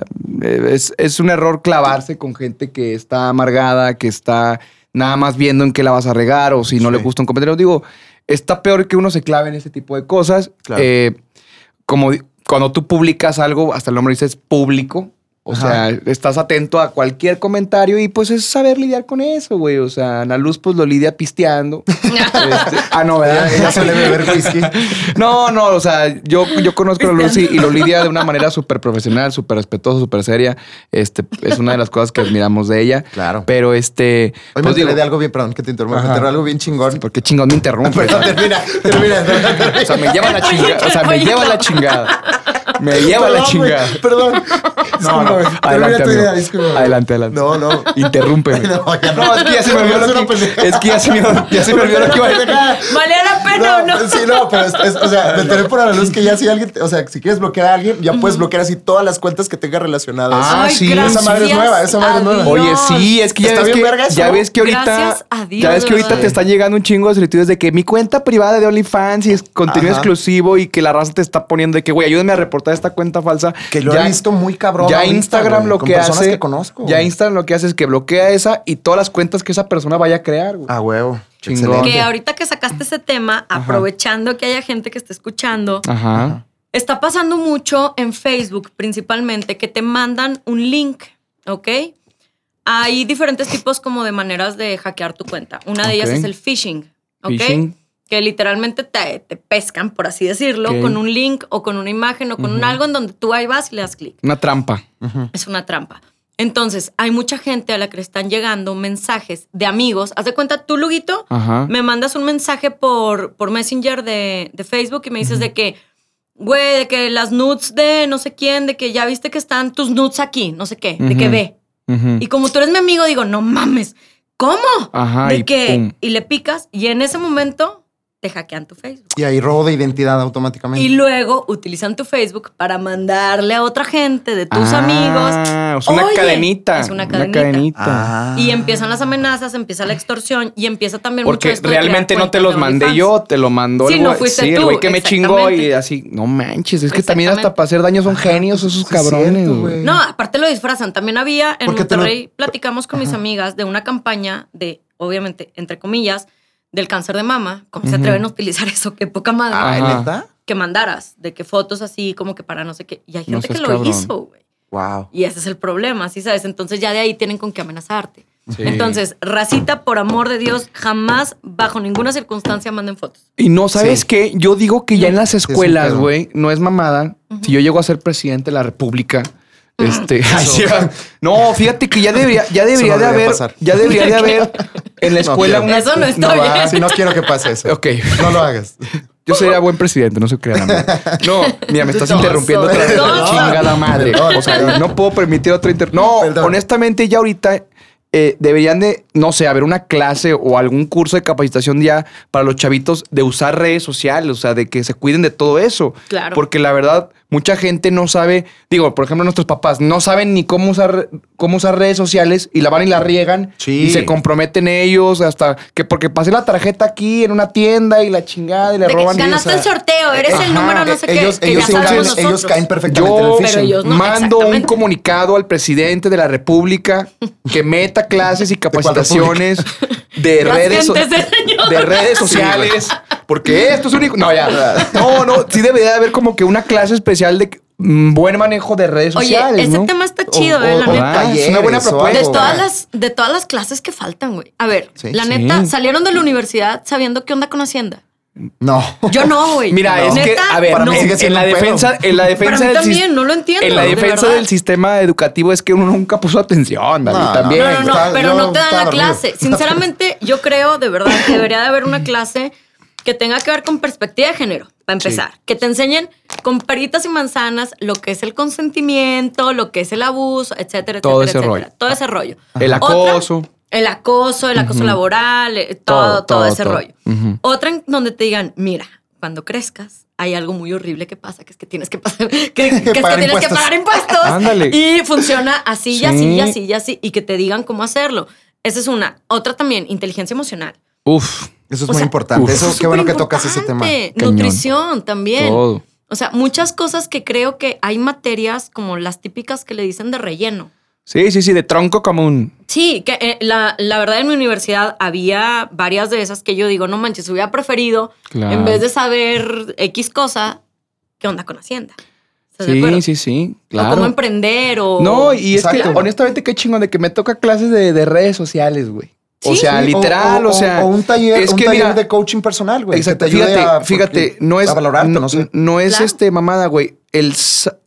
es, es un error clavarse con gente que está amargada, que está nada más viendo en qué la vas a regar o si no Sí. le gusta un comentario. Digo, está peor que uno se clave en ese tipo de cosas. Claro. Eh, como cuando tú publicas algo, hasta el nombre dice es público. O Ajá. sea, estás atento a cualquier comentario y pues es saber lidiar con eso, güey. O sea, Ana Luz pues lo lidia pisteando. Este, ah, no, ¿verdad? Ella, suele beber whisky. No, no, o sea, yo, yo conozco a Lucy y lo lidia de una manera súper profesional, súper respetuosa, súper seria. Este, es una de las cosas que admiramos de ella. Claro. Pero este. Hoy me pues enteré digo, de algo bien, perdón que te interrumpa, me algo bien chingón. porque chingón me interrumpe. Perdón, termina, termina. O sea, me lleva la chingada. O sea, me lleva la chingada. Me lleva la chingada. Perdón. No, no, adelante, amigo. Adelante, adelante. No, no. Interrúmpeme. No, ya no. No, es que ya se me olvidó lo que, es que ya se me, ya se me olvidó lo que iba a decir. ¿Valía la pena o no? Sí, no, pero es, es- o sea, me enteré por la luz que ya si alguien, o sea, si quieres bloquear a alguien, ya puedes bloquear así todas las cuentas que tenga relacionadas. Ah, sí. Esa madre es nueva, esa madre es nueva. Oye, sí, es que ya ves que, ya ves que ahorita, ya ves que ahorita te están llegando un chingo de solicitudes de que mi cuenta privada de OnlyFans y es contenido exclusivo y que la raza te está poniendo de que, güey, ayúdame a reportar esta cuenta falsa. Que lo Ya- he visto muy cabrón. Ya ahorita, Instagram güey, lo con que personas hace, que conozco. ya. Instagram lo que hace es que bloquea esa y todas las cuentas que esa persona vaya a crear, güey. A huevo. Chingón. Que ahorita que sacaste ese tema, aprovechando que haya gente que esté escuchando, Ajá. está pasando mucho en Facebook principalmente que te mandan un link, ¿ok? Hay diferentes tipos como de maneras de hackear tu cuenta. Una de ellas es el phishing, ¿ok? Phishing. Que literalmente te, te pescan, por así decirlo, con un link o con una imagen o con un algo en donde tú ahí vas y le das clic. Una trampa. Es una trampa. Entonces, hay mucha gente a la que le están llegando mensajes de amigos. Haz de cuenta, tú, Luguito, Ajá. me mandas un mensaje por, por Messenger de, de Facebook y me dices de que, güey, de que las nudes de no sé quién, de que ya viste que están tus nudes aquí, no sé qué, de que ve. Y como tú eres mi amigo, digo, no mames, ¿cómo? Ajá, de y que, pum. y le picas y en ese momento te hackean tu Facebook. Y ahí robo de identidad automáticamente. Y luego utilizan tu Facebook para mandarle a otra gente de tus Ah, amigos. Es una "Oye", cadenita. Es una cadenita. Ah. Y empiezan las amenazas, empieza la extorsión y empieza también mucho Porque esto de crear realmente no te los mandé yo, te lo mandó Sí, el no fuiste sí, el güey que me chingó y así, no manches, es que también hasta para hacer daño son genios esos cabrones. cierto, güey. No, aparte lo disfrazan. También había en Porque te lo- Monterrey, platicamos con mis amigas de una campaña de, obviamente, entre comillas, del cáncer de mama. ¿Cómo se atreven a utilizar eso? Qué poca madre. ¿neta? Que mandaras, de que fotos así, como que para no sé qué. Y hay No gente que lo cabrón. hizo, güey. Wow. Y ese es el problema, ¿sí sabes? Entonces ya de ahí tienen con qué amenazarte. Sí. Entonces, racita, por amor de Dios, jamás, bajo ninguna circunstancia, manden fotos. Y no, ¿sabes Sí. qué? Yo digo que ya en las escuelas, güey, no es mamada. Si yo llego a ser presidente de la República, este, no, fíjate que ya debería, ya debería no de haber, pasar. ya debería de haber en la No escuela quiero. una. Eso no está va. bien. Si no quiero que pase eso. Ok. No lo hagas. Yo sería buen presidente, no se crean. amigo. No, mira, me estás interrumpiendo otra vez. Chingada madre. O sea, no puedo permitir otro inter... No, Perdón. honestamente, ya ahorita eh, deberían de, no sé, haber una clase o algún curso de capacitación ya para los chavitos de usar redes sociales, o sea, de que se cuiden de todo eso. Claro. Porque la verdad, mucha gente no sabe, digo, por ejemplo, nuestros papás no saben ni cómo usar, cómo usar redes sociales y la van y la riegan Sí. y se comprometen ellos hasta que porque pasé la tarjeta aquí en una tienda y la chingada y le De que roban. ganaste o sea, el sorteo, eres ajá, el número no sé qué. ellos, que ellos, caen, nosotros. ellos caen perfectamente Yo en el Pero phishing. ellos no, mando un comunicado al presidente de la República que meta clases y capacitaciones de redes, so- de redes sociales. Porque esto es único. No, ya. No, no, sí debería de haber como que una clase especial de mm, buen manejo de redes Oye, sociales. ese ¿no? tema está chido, O- eh, la o- neta. Ah, es una buena propuesta. De todas las, de todas las clases que faltan, güey. A ver, Sí. la Sí. neta, salieron de la universidad sabiendo qué onda con Hacienda. No. Yo no, güey. Mira, No. es que, Neta, a ver, en, la defensa, en la defensa Para mí del también, no lo entiendo, En la de defensa del sistema educativo es que uno nunca puso atención, David, No, también. No, no, no, pero no te dan la clase. Sinceramente, yo creo de verdad que debería de haber una clase que tenga que ver con perspectiva de género, para empezar. Que te enseñen con peritas y manzanas lo que es el consentimiento, lo que es el abuso, etcétera, Todo etcétera, ese etcétera. rollo. Todo ese rollo. El Otra, acoso. el acoso, el acoso laboral, eh, todo, Todo, todo, todo, ese todo. rollo. Otra en donde te digan, mira, cuando crezcas, hay algo muy horrible que pasa, que es que tienes que pasar, que, que es que Pagar tienes que impuestos. pagar impuestos. Ándale. Y funciona así y Sí. así y así y así, y que te digan cómo hacerlo. Esa es una. Otra también, inteligencia emocional. Uf, Eso es O muy sea, importante. uf. Eso, Es qué bueno que tocas ese tema. Cañón. Nutrición también. todo. O sea, muchas cosas que creo que hay materias como las típicas que le dicen de relleno. Sí, sí, sí, de tronco común. Sí, que eh, la, la verdad en mi universidad había varias de esas que yo digo, no manches, hubiera preferido, Claro. en vez de saber X cosa, ¿qué onda con Hacienda? Sí, sí, sí, O cómo claro. emprender o... No, y es que Exacto. honestamente qué chingón de que me toca clases de, de redes sociales, güey. O sea, Sí, literal, o, sea. O un taller, es un que taller mira, de coaching personal, güey. Exacto, fíjate, a- fíjate, no es. A valorarte, no, sé. no es Claro. este mamada, güey. El,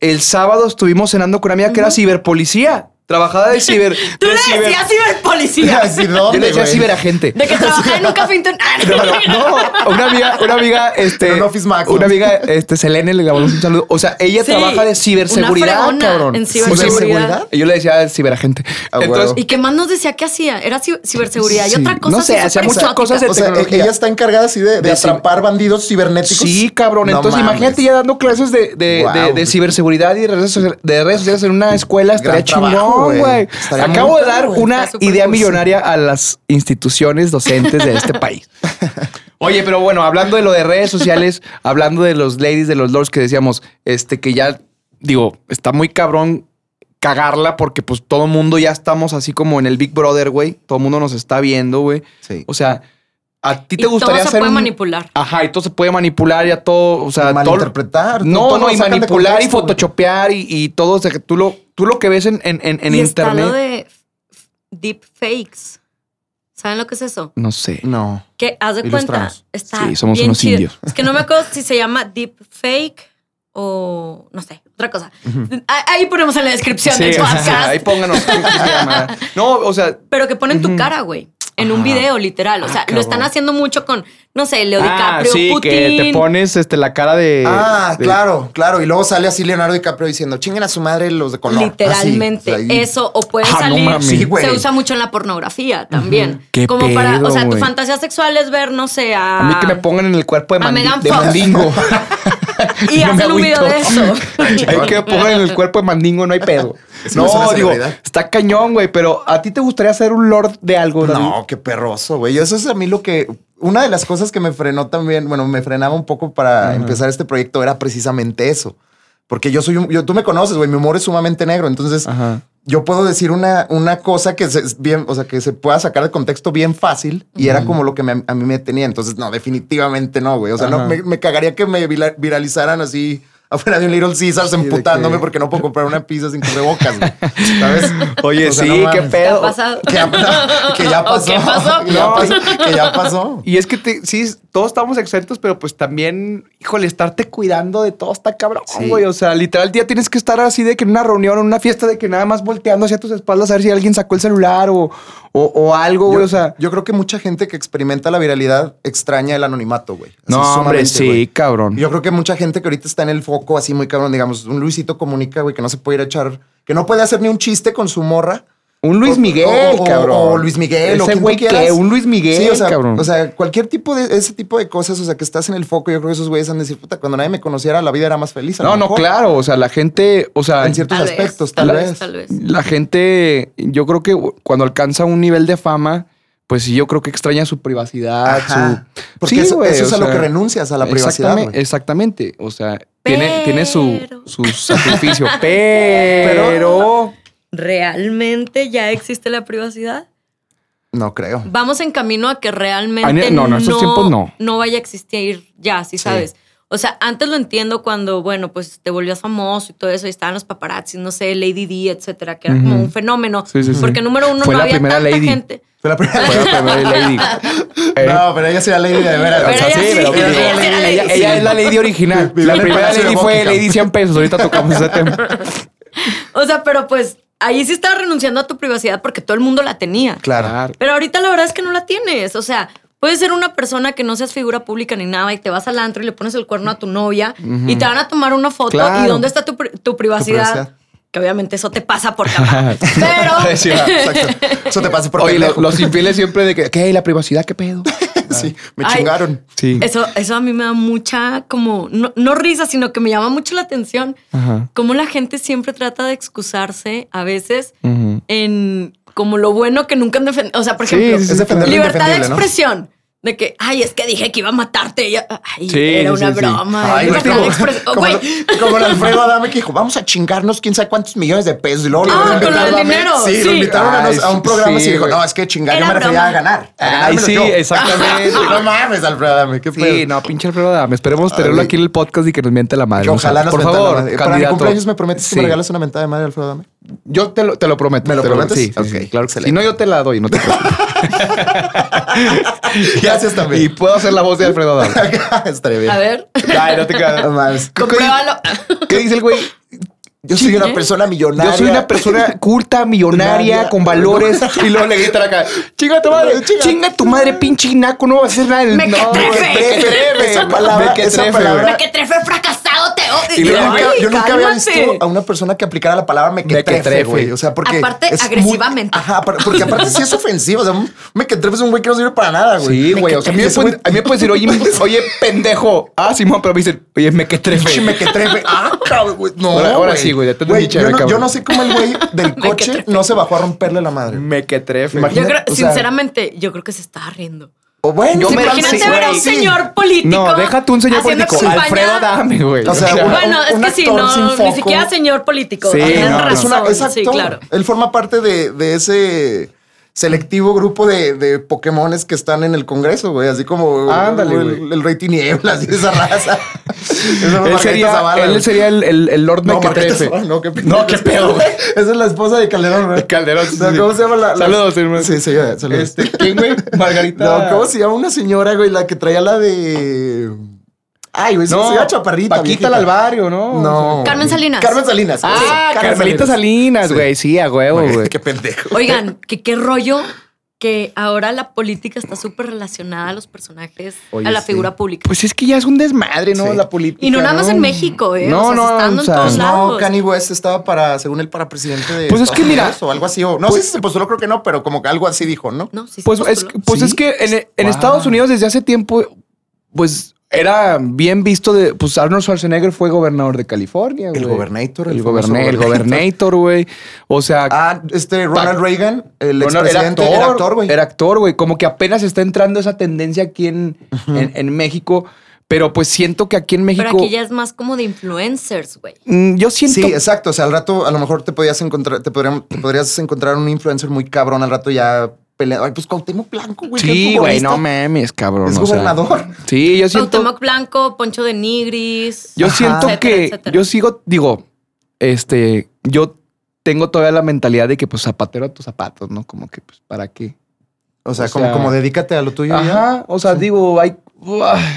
el sábado estuvimos cenando con una amiga que era ciberpolicía. Trabajaba de ciber. Tú de le ciber- decías ciberpolicía. Yo ¿dónde, le decía ciberagente. De que trabajaba en un café internet. No, no, no, una amiga, una amiga, este, En un Office Max, una amiga, este, Selene, le damos un saludo. O sea, ella Sí, trabaja de una ciberseguridad, fregona cabrón. en O sea, ciberseguridad. Yo le decía ciberagente. Ah, Entonces. ¿Y qué más nos decía que hacía? Era ci- ciberseguridad y otra cosa no sé, hacía muchas cosas de O sea, tecnología. ella está encargada así de, de De ciber- atrapar bandidos cibernéticos. Sí, cabrón. No Entonces, mames. imagínate ya dando clases de, de, Wow. de- de ciberseguridad y de redes, socia- de redes sociales en una escuela. Estaría chingón, güey. Acabo de dar una idea cool. millonaria a las instituciones docentes de este país. Oye, pero bueno, hablando de lo de redes sociales, hablando de los ladies, de los lords que decíamos, este que ya, digo, está muy cabrón cagarla porque pues todo mundo ya estamos así como en el Big Brother, güey. Todo mundo nos está viendo, güey. Sí. O sea, ¿a ti Y te gustaría todo se hacer puede un- manipular. Ajá, y todo se puede manipular ya todo, o sea, todo- Malinterpretar. no, todo no, lo y manipular y contexto, photoshopear y, y todo, o sea, que tú lo, tú lo que ves en, en, en, en y está internet. lo de deep fakes. ¿Saben lo que es eso? No sé. No. Que haz de cuenta, está Sí, somos bien unos chido. indios. Es que no me acuerdo si se llama deep fake o no sé, otra cosa. Ah, Ahí ponemos en la descripción Sí, del o sea, podcast. ahí pónganos. ¿cómo se llama? No, o sea, Pero que ponen tu Ujú. cara, güey. En un video, literal. O sea, lo están haciendo mucho con, no sé, Leo ah, DiCaprio, sí, Putin. que te pones este, la cara de. Ah, de- claro, claro. Y luego sale así Leonardo DiCaprio diciendo, chinguen a su madre los de color. Literalmente. Así, o sea, y- Eso, o puede Ah, no salir. mames. Sí, güey. se usa mucho en la pornografía también. Qué Como para, o sea, tu fantasía sexual es ver, no sé, a. A mí que me pongan en el cuerpo de, A mandi- Megan de Fox. mandingo. Y No me hacen un video de eso. Hay que me pongan en el cuerpo de mandingo, no hay pedo. Eso no digo, está cañón, güey, pero ¿a ti te gustaría ser un lord de algo, David? No, qué perroso, güey. Eso es a mí lo que. Una de las cosas que me frenó también, bueno, me frenaba un poco para empezar este proyecto era precisamente eso. Porque yo soy un. Yo, tú me conoces, güey. Mi humor es sumamente negro. Entonces, Ajá. Yo puedo decir una, una cosa que se, bien, o sea, que se pueda sacar de contexto bien fácil y era como lo que me- a mí me tenía. Entonces, no, definitivamente no, güey. O sea, no, me, me cagaría que me vira- viralizaran así afuera de un Little Caesars de emputándome que- porque no puedo comprar una pizza sin cubrebocas, güey. ¿Sabes? Oye, O sea, sí, no qué. ¿Qué pedo. ha pasado? Que ya, que ya ¿O pasó. qué pasó? Que ya pasó. Que ya pasó. Y es que te- sí, todos estamos exentos, pero pues también, híjole, estarte cuidando de todo está cabrón, Sí. güey. O sea, literal, día tienes que estar así de que en una reunión o en una fiesta de que nada más volteando hacia tus espaldas a ver si alguien sacó el celular o, o, o algo, güey. Yo, O sea, yo creo que mucha gente que experimenta la viralidad extraña el anonimato, güey. Así no, hombre, sí, güey. cabrón. Yo creo que mucha gente que ahorita está en el foco así muy cabrón, digamos, un Luisito comunica, güey, que no se puede ir a echar, que no puede hacer ni un chiste con su morra. Un Luis O- Miguel, o- o- cabrón. o Luis Miguel, o Ese quien tú güey que, quieras. un Luis Miguel, Sí, o sea, cabrón. o sea, cualquier tipo de ese tipo de cosas, o sea, que estás en el foco, yo creo que esos güeyes han de decir, puta, cuando nadie me conociera, la vida era más feliz. a lo no, no, mejor". claro. O sea, la gente, o sea, En ciertos Tal aspectos, vez, tal, tal vez. vez, tal vez. la gente, yo creo que cuando alcanza un nivel de fama, pues sí, yo creo que extraña su privacidad, Ajá. su... Porque Sí, eso, es a lo que renuncias, a la privacidad. Exactamente, güey. exactamente. O sea, tiene, tiene su, su sacrificio. pero... ¿Realmente ya existe la privacidad? No creo. Vamos en camino a que realmente Ay, no, no, en estos tiempos no. vaya a existir ya, si sabes. O sea, antes lo entiendo cuando, bueno, pues te volvías famoso y todo eso, y estaban los paparazzi, no sé, Lady D, etcétera, que era como un fenómeno. Sí, sí, sí. Porque número uno Fue no la había primera tanta Lady. gente. Fue la primera. Fue la primera lady. Eh, No, pero ella sí era lady de veras. Pero o sea, ella sí, sí, pero- ella pero- lady. ella, ella es la lady original. La primera lady fue lady 100 pesos. Ahorita tocamos ese tema. O sea, pero pues ahí sí estabas renunciando a tu privacidad porque todo el mundo la tenía. Claro. Pero ahorita la verdad es que no la tienes. O sea, puedes ser una persona que no seas figura pública ni nada y te vas al antro y le pones el cuerno a tu novia y te van a tomar una foto. Claro. ¿Y dónde está tu, tu privacidad? privacidad. Que obviamente eso te pasa por capaz. Pero. Sí. Eso te pasa por Oye, lo- los infieles siempre de que, ¿qué? ¿La privacidad? ¿Qué pedo? Sí, me Ay. chingaron. Sí. Eso, eso a mí me da mucha, como, no, no risa, sino que me llama mucho la atención. Ajá. Cómo la gente siempre trata de excusarse a veces en como lo bueno que nunca han defendido. O sea, por Sí, ejemplo, sí, sí, libertad de expresión. De que, ay, es que dije que iba a matarte. Y ay, Sí, era una sí. broma. Ay, libertad como, de expresión. Oh, como, el Alfredo Adame que dijo, vamos a chingarnos quién sabe cuántos millones de pesos. Y luego lo Ah, invitaron con lo del dinero, Sí, sí. lo invitaron a, un programa sí, y dijo, no, es que chingar, yo me refería broma. a ganar. A Ay, sí, yo. exactamente. no mames, Alfredo Adame, qué Sí, no, pinche Alfredo Adame. Esperemos tenerlo aquí en el podcast y que nos miente la madre. Ojalá nos Por favor. Para mi cumpleaños me prometes que me regalas una mentada de madre, Alfredo Adame. Yo te lo, te lo prometo. ¿Me lo te prometes? Sí, sí, claro que excelente. Si no, yo te la doy, no te preocupes. Gracias también. Y puedo hacer la voz de Alfredo Adame. Estaría bien. a ver, Ay, no te quedas. Mames. compruébalo. ¿Qué dice el güey? Yo soy una persona millonaria. Yo soy una persona culta, millonaria, con valores. y luego le gritan acá, chinga tu madre, Chinga. chinga tu madre, pinche naco, no vas a hacer nada. Me no, que trefe. me que trefe. Esa palabra- Me que esa trefe, palabra-. Me que trefe fracasado. Y Yo luego, Ay, nunca, yo nunca había visto a una persona que aplicara la palabra mequetrefe, Mequetrefe. güey. O sea, porque. Aparte, es muy- agresivamente. ajá, par- porque aparte sí es ofensivo. O sea, un mequetrefe es un güey que no sirve para nada, güey. Sí, güey. O sea, a mí, me pueden, a mí me pueden decir, oye, oye, pendejo. Ah, Simón, pero me dicen, oye, me que trefe. Pinche mequetrefe. Ah, cabrón, güey. No. Ahora- ahora sí, güey, ya te Güey, entendí chévere, yo, no, yo no sé cómo el güey del coche Mequetrefe. no se bajó a romperle la madre. Me que trefe. Imagínate. Yo creo, O sea- sinceramente, yo creo que se estaba riendo. O bueno, Yo sí, me- Imagínate sí, ver a un sí. señor político. No, déjate un señor político. campaña. Alfredo Adame, güey. O sea, Bueno, un es que sí, no, ni siquiera señor político. Sí, no, razón. es, una, es sí, actor. claro. Él forma parte de, de ese selectivo grupo de, de Pokémones que están en el Congreso, güey. Así como Ándale, el, güey. el Rey Tinieblas y esa raza. Esa él sería, Zavala, él sería el, el, el Lord No, me que Margarita trefe. Zavala, no, qué pedo. No, qué pedo, güey. Esa es la esposa de Calderón, güey. De Calderón, sí, No, sí. ¿Cómo se llama la? la- Saludos, hermano. Sí, sí, saludos. Este, ¿Quién, güey? Margarita. No, ¿cómo se llama una señora, güey? La que traía la de. Ay, güey, No, se Chaparrita. Paquita viejita. la al barrio, ¿no? No. Carmen Salinas. Carmen Salinas. Ah, Sí, Carmelita Salinas, Sí. güey. Sí, a huevo, güey. Qué pendejo. Oigan, que qué rollo que ahora la política está súper relacionada a los personajes, Oye, a la sí. figura pública. Pues es que ya es un desmadre, ¿no? Sí. La política. y no nada más en México, ¿eh? No, o sea, no, se está dando o sea, en todos pues No, lados. Kanye West estaba para, según él, para presidente de. Pues es que mira, Unidos o algo así. O, no pues- sé si se postuló, creo que no, pero como que algo así dijo, ¿no? No, sí se Pues, es, pues ¿Sí? es que en, en Wow. Estados Unidos desde hace tiempo, pues era bien visto de. Pues Arnold Schwarzenegger fue gobernador de California, güey. El gobernator, el El, famoso goberna- el gobernator. gobernator, güey. O sea. Ah, este Ronald Reagan, el Ronald expresidente, era actor, güey. Era actor, güey. Como que apenas está entrando esa tendencia aquí en, en, en México. Pero pues siento que aquí en México. Pero aquí ya es más como de influencers, güey. mm, Yo siento. Sí, exacto. O sea, al rato a lo mejor te podías encontrar, te, podrían- te podrías encontrar un influencer muy cabrón al rato ya peleado. Ay, pues Cuauhtémoc Blanco, güey. Sí, güey, no mames, cabrón. Es o sea. gobernador. sí, yo siento. Cuauhtémoc Blanco, Poncho de Nigris. Yo Ajá. siento etcétera, que etcétera. yo sigo, digo, este, yo tengo todavía la mentalidad de que pues zapatero a tus zapatos, ¿no? Como que pues para qué. O sea, O como, sea- como dedícate a lo tuyo. ya. Ajá, o sea, digo, hay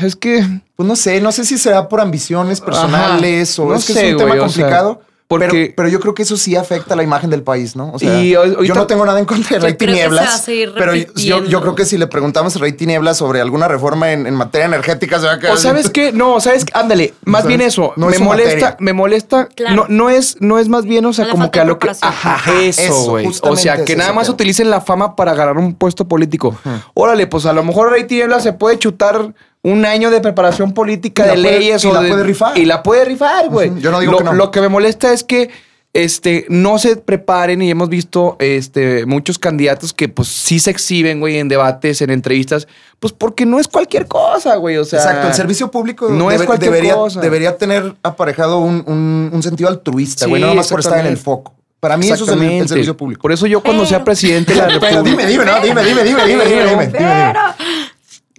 es que. Pues no sé, no sé si será por ambiciones personales Ajá, o no es que sé, es un tema güey, o sea, complicado. Porque- pero, pero yo creo que eso sí afecta la imagen del país, ¿no? O sea, Y yo no tengo nada en contra de Rey Tinieblas, pero yo, yo creo que si le preguntamos a Rey Tinieblas sobre alguna reforma en, en materia energética, se va a quedar. O sabes qué, no, sabes qué? ándale, más ¿Sabes? bien eso, No me molesta, me molesta, Claro. no, no es, no es más bien, o sea, No como que a lo que, ajá, Ajá, eso, güey, o sea, que nada más tema. utilicen la fama para agarrar un puesto político. Órale, pues a lo mejor Rey Tiniebla se puede chutar un año de preparación política de puede- leyes y o la de- puede rifar. y la puede rifar, güey. Yo no digo lo, que no. Lo que me molesta es que este, no se preparen y hemos visto este, muchos candidatos que pues sí se exhiben, güey, en debates, en entrevistas, pues porque no es cualquier cosa, güey, o sea... Exacto, el servicio público no es cualquier debería, cosa. debería tener aparejado un, un- un sentido altruista, Sí, güey, no más por estar en el foco. Para mí eso es el, el servicio público. Por eso yo cuando sea presidente de la Pero República... dime, dime, no, dime, dime, dime, dime, dime, dime, dime, dime. Pero,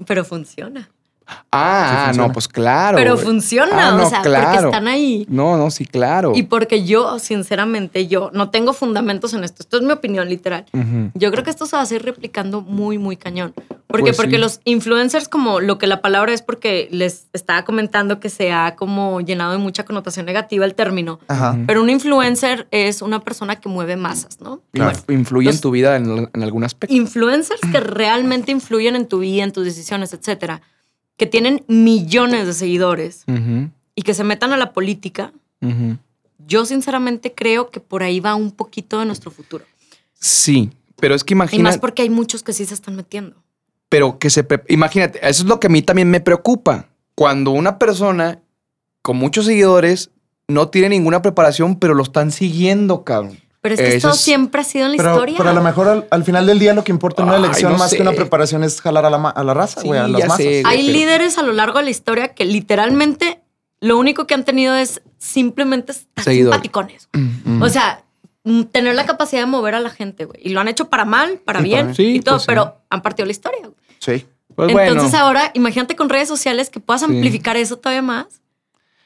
pero funciona. Ah, Sí ah, no, pues claro. Pero funciona, Ah, o no, sea, porque están ahí. No, no, sí, claro. Y porque yo, sinceramente, yo no tengo fundamentos en esto. Esto es mi opinión literal. Yo creo que esto se va a seguir replicando muy, muy cañón. ¿Por qué? Pues porque sí. los influencers, como lo que la palabra es porque les estaba comentando que se ha como llenado de mucha connotación negativa el término. Ajá. Pero un influencer es una persona que mueve masas, ¿no? Claro. Inf- Influye en tu vida en, en algún aspecto. Influencers que realmente influyen en tu vida, en tus decisiones, etcétera, que tienen millones de seguidores y que se metan a la política, yo sinceramente creo que por ahí va un poquito de nuestro futuro. Sí, pero es que Y imagina, más porque hay muchos que sí se están metiendo. pero que se, imagínate, eso es lo que a mí también me preocupa. Cuando una persona con muchos seguidores no tiene ninguna preparación, pero lo están siguiendo, cabrón. Pero es que Eso esto es- siempre ha sido en la Pero, historia. pero a lo mejor al, al final del día lo que importa en una Ay, elección no más sé. que una preparación es jalar a la, a la raza, Sí, güey, a las masas. sé. Hay pero- líderes a lo largo de la historia que literalmente lo único que han tenido es simplemente estar simpaticones. Mm. O sea, mm, tener la capacidad de mover a la gente, güey. Y lo han hecho para mal, para bien sí, y todo, pues sí. pero han partido la historia. Sí. Pues Entonces bueno, ahora, imagínate con redes sociales que puedas amplificar eso todavía más.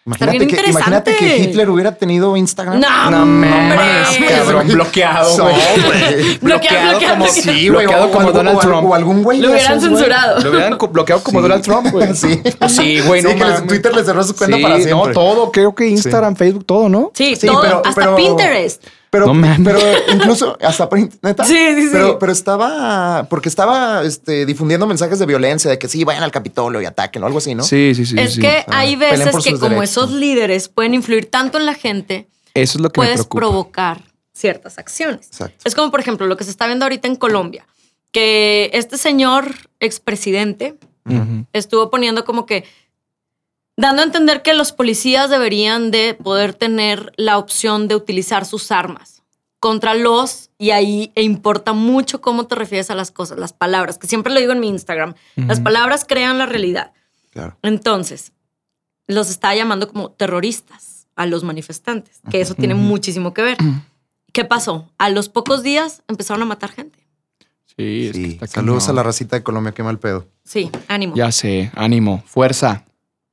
Imagínate que, interesante. imagínate que Hitler hubiera tenido Instagram. No, no hombre. mames, cabrón, bloqueado. Bloqueado, bloqueado, como bloqueado. Sí, güey. bloqueado o- como o- Donald o- Trump. O algún güey. Lo hubieran esos, censurado. Lo hubieran bloqueado como Sí. Donald Trump, güey. Sí. Sí, güey, no Sí, que les-. Twitter les cerró su cuenta Sí, para siempre. No, todo. Creo que Instagram, Facebook, todo, ¿no? Sí, Sí, todo, pero- hasta pero- Pinterest. Pero, No pero incluso hasta neta. Sí, sí, sí. Pero, pero estaba, porque estaba este, difundiendo mensajes de violencia, de que sí, vayan al Capitolio y ataquen o algo así, ¿no? Sí, sí, sí. es sí. que hay peleen veces que como derechos. esos líderes pueden influir tanto en la gente, Eso es lo que puedes provocar ciertas acciones. Exacto. Es como, por ejemplo, lo que se está viendo ahorita en Colombia, que este señor expresidente Ujú. estuvo poniendo como que dando a entender que los policías deberían de poder tener la opción de utilizar sus armas contra los, y ahí e importa mucho cómo te refieres a las cosas, las palabras, que siempre lo digo en mi Instagram, las palabras crean la realidad. Claro. Entonces, los está llamando como terroristas a los manifestantes, que eso tiene muchísimo que ver. ¿Qué pasó? A los pocos días empezaron a matar gente. Sí, es que Sí. está Saludos a la racita de Colombia, qué mal pedo. Sí, ánimo. Ya sé, ánimo, fuerza,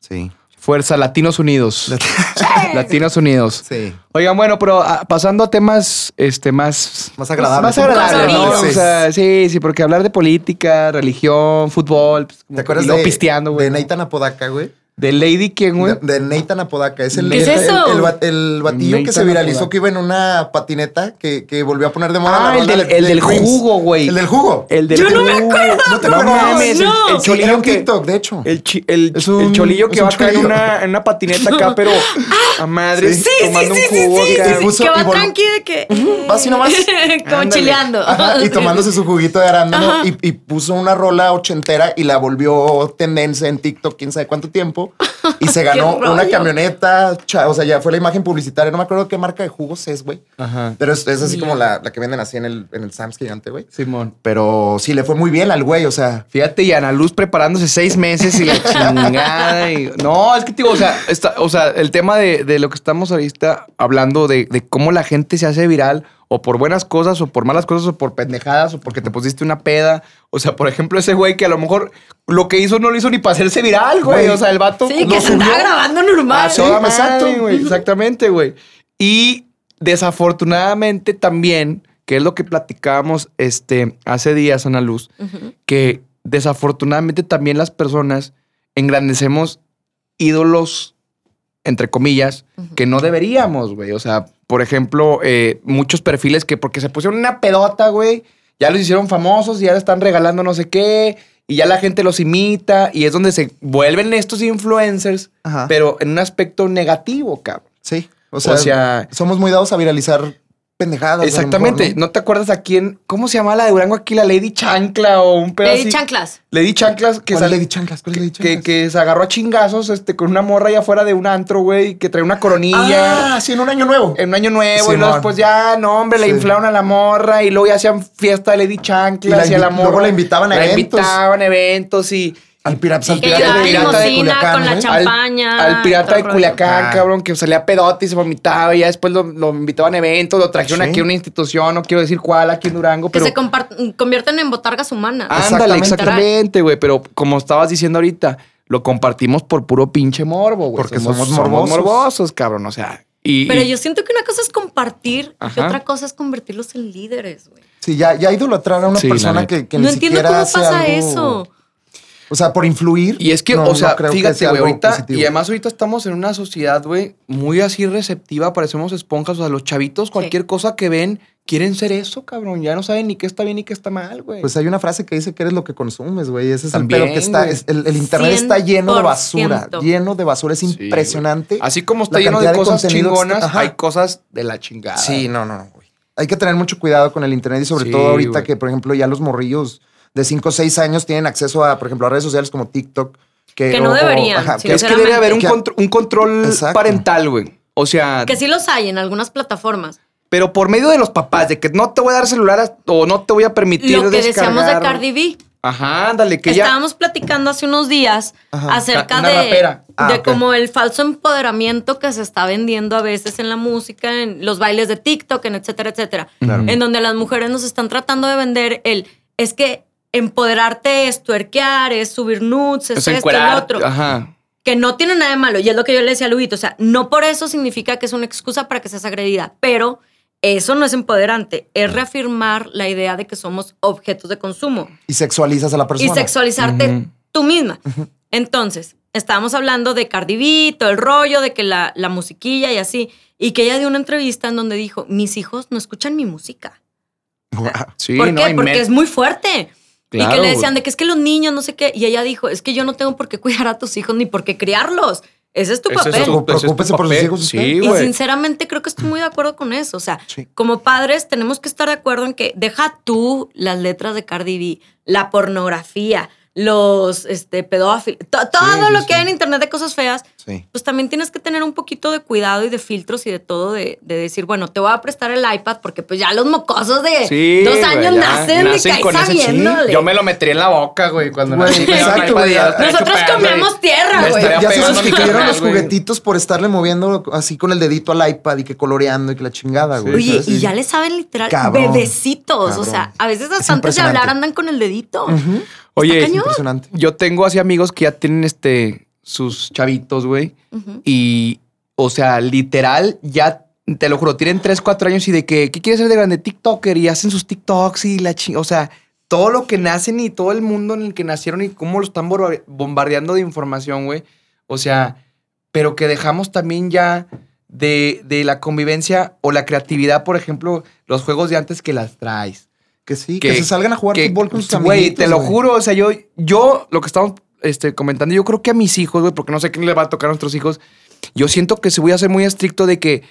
Sí. fuerza, Latinos Unidos. Latinos Unidos. Sí. Oigan, bueno, pero ah, pasando a temas este, más... Más agradables. Más agradables, ¿no? Más O sea, sí, sí, porque hablar de política, religión, fútbol... pues, ¿Te acuerdas y de, pisteando, güey? de. Nathan Apodaca, güey? De Lady quién, güey. De, de Nathan Apodaca. Es el, ¿Qué es el- eso? El, el ba- el batillo que se viralizó Apodaca. que iba en una patineta que, que volvió a poner de moda Ah, la el del, de- el de del Dreams. jugo, güey. El del jugo. El del Yo no me jugo. acuerdo. ¿No te No mames, el- No. el, Sí, era cholillo un que... TikTok, de hecho. El, chi- el, Es un- el cholillo es que un va acá en una, en una patineta acá, pero a madre, Sí. Sí, sí, tomando sí, un sí, jugo sí, acá. Y puso- que va tranqui de que... Va así nomás. como chileando. Ajá, y tomándose su juguito de arándano y puso una rola ochentera y la volvió tendencia en TikTok quién sabe cuánto tiempo y se ganó una camioneta, o sea, ya fue la imagen publicitaria, no me acuerdo qué marca de jugos es, güey. Ajá. Pero es, es así como la, la que venden así en el, en el Sam's gigante, güey. Simón. Pero sí, le fue muy bien al güey, o sea, Fíjate, y Ana Luz preparándose seis meses y la chingada. y- No, es que, tío, o sea, está- o sea, el tema de, de lo que estamos ahorita hablando de, de cómo la gente se hace viral o por buenas cosas o por malas cosas o por pendejadas o porque te pusiste una peda. O sea, por ejemplo, ese güey que a lo mejor lo que hizo no lo hizo ni para hacerse viral, güey. O sea, el vato Sí, que se estaba grabando normal. Exacto. güey. Exactamente, güey. Y desafortunadamente también, que es lo que platicábamos este, hace días, Ana Luz, que desafortunadamente también las personas engrandecemos ídolos, entre comillas, que no deberíamos, güey. O sea, por ejemplo, eh, muchos perfiles que porque se pusieron una pedota, güey, ya los hicieron famosos y ya le están regalando no sé qué. Y ya la gente los imita y es donde se vuelven estos influencers, Ajá. pero en un aspecto negativo, cabrón. Sí. O sea, O sea, somos muy dados a viralizar pendejadas. exactamente. mejor, ¿no? te acuerdas a quién? ¿Cómo se llama la de Durango aquí? La Lady Chancla o un pedo Lady? Chanclas. Lady Chanclas que ¿Cuál sale- es Lady Chanclas? ¿Cuál es Lady que, Chanclas? que se agarró a chingazos este, con una morra allá afuera de un antro, güey, que trae una coronilla. Ah, sí, en un año nuevo. En un año nuevo, y luego después ya, no, hombre, le Sí. inflaron a la morra y luego ya hacían fiesta de Lady Chanclas Y y, la a la morra. luego la invitaban a la eventos. invitaban a eventos y. Al pirata, al de, pirata de Culiacán, con la al- pirata de rollo. Culiacán, cabrón, que salía pedote y se vomitaba y ya después lo, lo invitaban a eventos, lo trajeron Sí. aquí a una institución, no quiero decir cuál, aquí en Durango, Que pero. se convierten en botargas humanas. Ándale, Exactamente. güey. Pero como estabas diciendo ahorita, lo compartimos por puro pinche morbo, güey. Porque somos morbosos. morbosos, cabrón. O sea. Y, Pero y- yo siento que una cosa es compartir y otra cosa es convertirlos en líderes, güey. Sí, ya, ya idolatrar a una Sí, persona que, que No ni entiendo siquiera cómo hace pasa algo- eso. O sea, por influir. Y es que, no- o sea, no creo que fíjate, sea güey, ahorita, positivo. y además ahorita estamos en una sociedad, güey, muy así receptiva, parecemos esponjas, o sea, los chavitos, cualquier cosa que ven, quieren ser eso, cabrón, ya no saben ni qué está bien ni qué está mal, güey. Pues hay una frase que dice que eres lo que consumes, güey. Ese es También, el pedo que está. es- el, el internet está lleno de 100%. basura. Lleno de basura. Es Sí, impresionante. Así como está lleno de cosas está- chingonas, hay cosas de la chingada. Sí, no, no, no, güey. Hay que tener mucho cuidado con el internet y sobre Sí, todo ahorita que, por ejemplo, ya los morrillos de 5 o 6 años tienen acceso a, por ejemplo, a redes sociales como TikTok. Que, Que no o- deberían, ajá, que- Es que debe haber un, contro- un control Exacto. parental, güey. O sea, Que sí los hay en algunas plataformas. pero por medio de los papás, de que no te voy a dar celular a- o no te voy a permitir Lo que decíamos de descargar. Cardi B. Ajá, ándale, que ya... Estábamos platicando hace unos días Ajá. acerca Una de. Ah, de ok. como el falso empoderamiento que se está vendiendo a veces en la música, en los bailes de TikTok, en etcétera, etcétera. Claro. En donde las mujeres nos están tratando de vender el es que empoderarte es tuerquear, es subir nudes, es esto y lo otro. Ajá. Que no tiene nada de malo. Y es lo que yo le decía a Luito. O sea, no por eso significa que es una excusa para que seas agredida, pero eso no es empoderante. Es reafirmar la idea de que somos objetos de consumo Y sexualizas a la y persona. sexualizarte Ujú. tú misma. Entonces, estábamos hablando de Cardi B, todo el rollo, de que la, la musiquilla y así. Y que ella dio una entrevista en donde dijo, mis hijos no escuchan mi música. Guau. Sí, ¿Por no, qué? y Porque me- es muy fuerte. Y que le decían de que es que los niños, no sé qué. Y ella dijo, es que yo no tengo por qué cuidar a tus hijos ni por qué criarlos. Ese es tu es papel. tu- ese es tu Preocúpese por sus hijos. Sí, Y sinceramente creo que estoy muy de acuerdo con eso. O sea, Sí. como padres tenemos que estar de acuerdo en que deja tú las letras de Cardi B, la pornografía, los este, pedófilos, to- todo sí, lo sí. que hay en internet de cosas feas, Sí. pues también tienes que tener un poquito de cuidado y de filtros y de todo, de, de decir, bueno, te voy a prestar el iPad porque pues ya los mocosos de Sí, dos años ya nacen, nacen y sabiéndole. Yo me lo metería en la boca, güey, cuando Güey, nací. exacto, güey. Nosotros comíamos tierra, güey. Ya se sustituyeron los juguetitos por estarle moviendo así con el dedito al iPad y que coloreando y que la chingada, güey. Oye, ¿sabes? y ya le saben literal Cabrón, bebecitos. O sea, a veces Es hasta antes de hablar andan con el dedito. Ujú. Oye, cañón. Impresionante. yo tengo así amigos que ya tienen este sus chavitos, güey. Y, o sea, literal, ya, te lo juro, tienen 3, 4 años y de que, ¿qué quieres ser de grande? TikToker y hacen sus TikToks y la ching... O sea, todo lo que nacen y todo el mundo en el que nacieron y cómo lo están bombardeando de información, güey. O sea, pero que dejamos también ya de, de la convivencia o la creatividad, por ejemplo, los juegos de antes que las traes. Que sí, que, Que- se salgan a jugar que- fútbol con sus Güey, amiguitos. te lo güey. juro, o sea, yo, yo lo que estamos este, comentando, yo creo que a mis hijos, güey, porque no sé quién les va a tocar a nuestros hijos, yo siento que se voy a ser muy estricto de que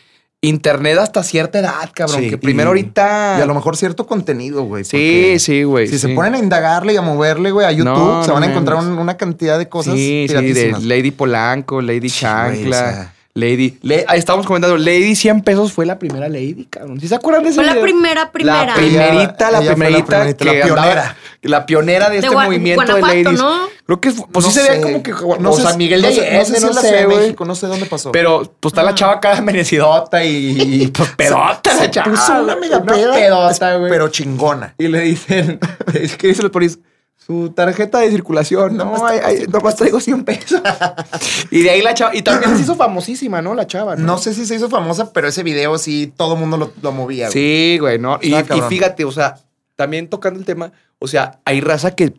internet hasta cierta edad, cabrón, Sí, que primero y- ahorita... Y a lo mejor cierto contenido, güey. Sí, sí, güey. Si se ponen a indagarle y a moverle, güey, a YouTube, No, se van a encontrar una cantidad de cosas Sí, sí, de. Lady Polanco, Lady Sí, güey, Chancla, o sea. Lady... Le- ahí estábamos comentando, Lady 100 pesos fue la primera Lady, cabrón. ¿Sí se acuerdan de ese Fue la primera, primera. La primerita, la Ella fue la primerita, primerita, la que andaba- pionera. la pionera de, De este movimiento de ladies. ¿no? Creo que, pues No sí se sé. ve como que no o sé, San Miguel no de sé, Allende, no sé no sé, Ciudad de güey. México, no sé dónde pasó. Pero pues está la chava acá menecidota y, y, pues pedota se la chava. puso una mega Una pedota, güey. pero chingona. Y le dicen, es que dice los polis, su tarjeta de circulación, no, Nomás ay, traigo ay, 100 nomás traigo 100 pesos. y de ahí la chava, y también se hizo famosísima, ¿no? La chava, ¿no? No sé si se hizo famosa, pero ese video sí todo el mundo lo, lo movía. güey. Sí, güey, ¿no? Y, y fíjate, o sea, también tocando el tema, o sea, hay raza que,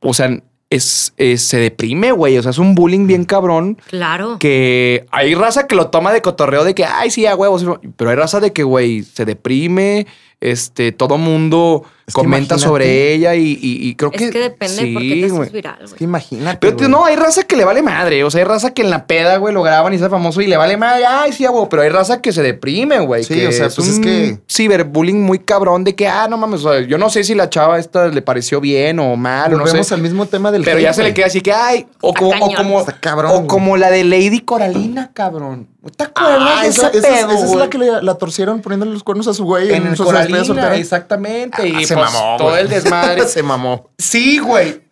o sea, es, es- se deprime, güey. O sea, es un bullying bien cabrón. Claro. Que hay raza que lo toma de cotorreo de que, ay, sí, a huevos. Pero hay raza de que, güey, se deprime. Este, todo mundo Es que comenta imagínate. sobre ella y, y- y creo es que. que, depende sí, por qué te güey. haces viral, Es que güey. imagínate. Pero güey. no, hay raza que le vale madre. O sea, hay raza que en la peda, güey, lo graban y está famoso y le vale madre. Ay, sí, güey. Pero hay raza que se deprime, güey. Sí, que o sea, pues es un que- Ciberbullying muy cabrón de que, ah, no mames. o sea, yo no sé si la chava esta le pareció bien o mal, o no sé. al mismo tema del Pero hate, ya se le güey. queda así que, ay, o Está como, o como, Está cabrón, o güey. como la de Lady Coralina, cabrón. ¿No ¿Te acuerdas Ah, de esa, ese esa es- pedo, esa es la que le- la torcieron poniéndole los cuernos a su güey En el su despedida Coralina, exactamente. y Ah, se pues, mamó, todo güey. el desmadre. se mamó. sí, güey.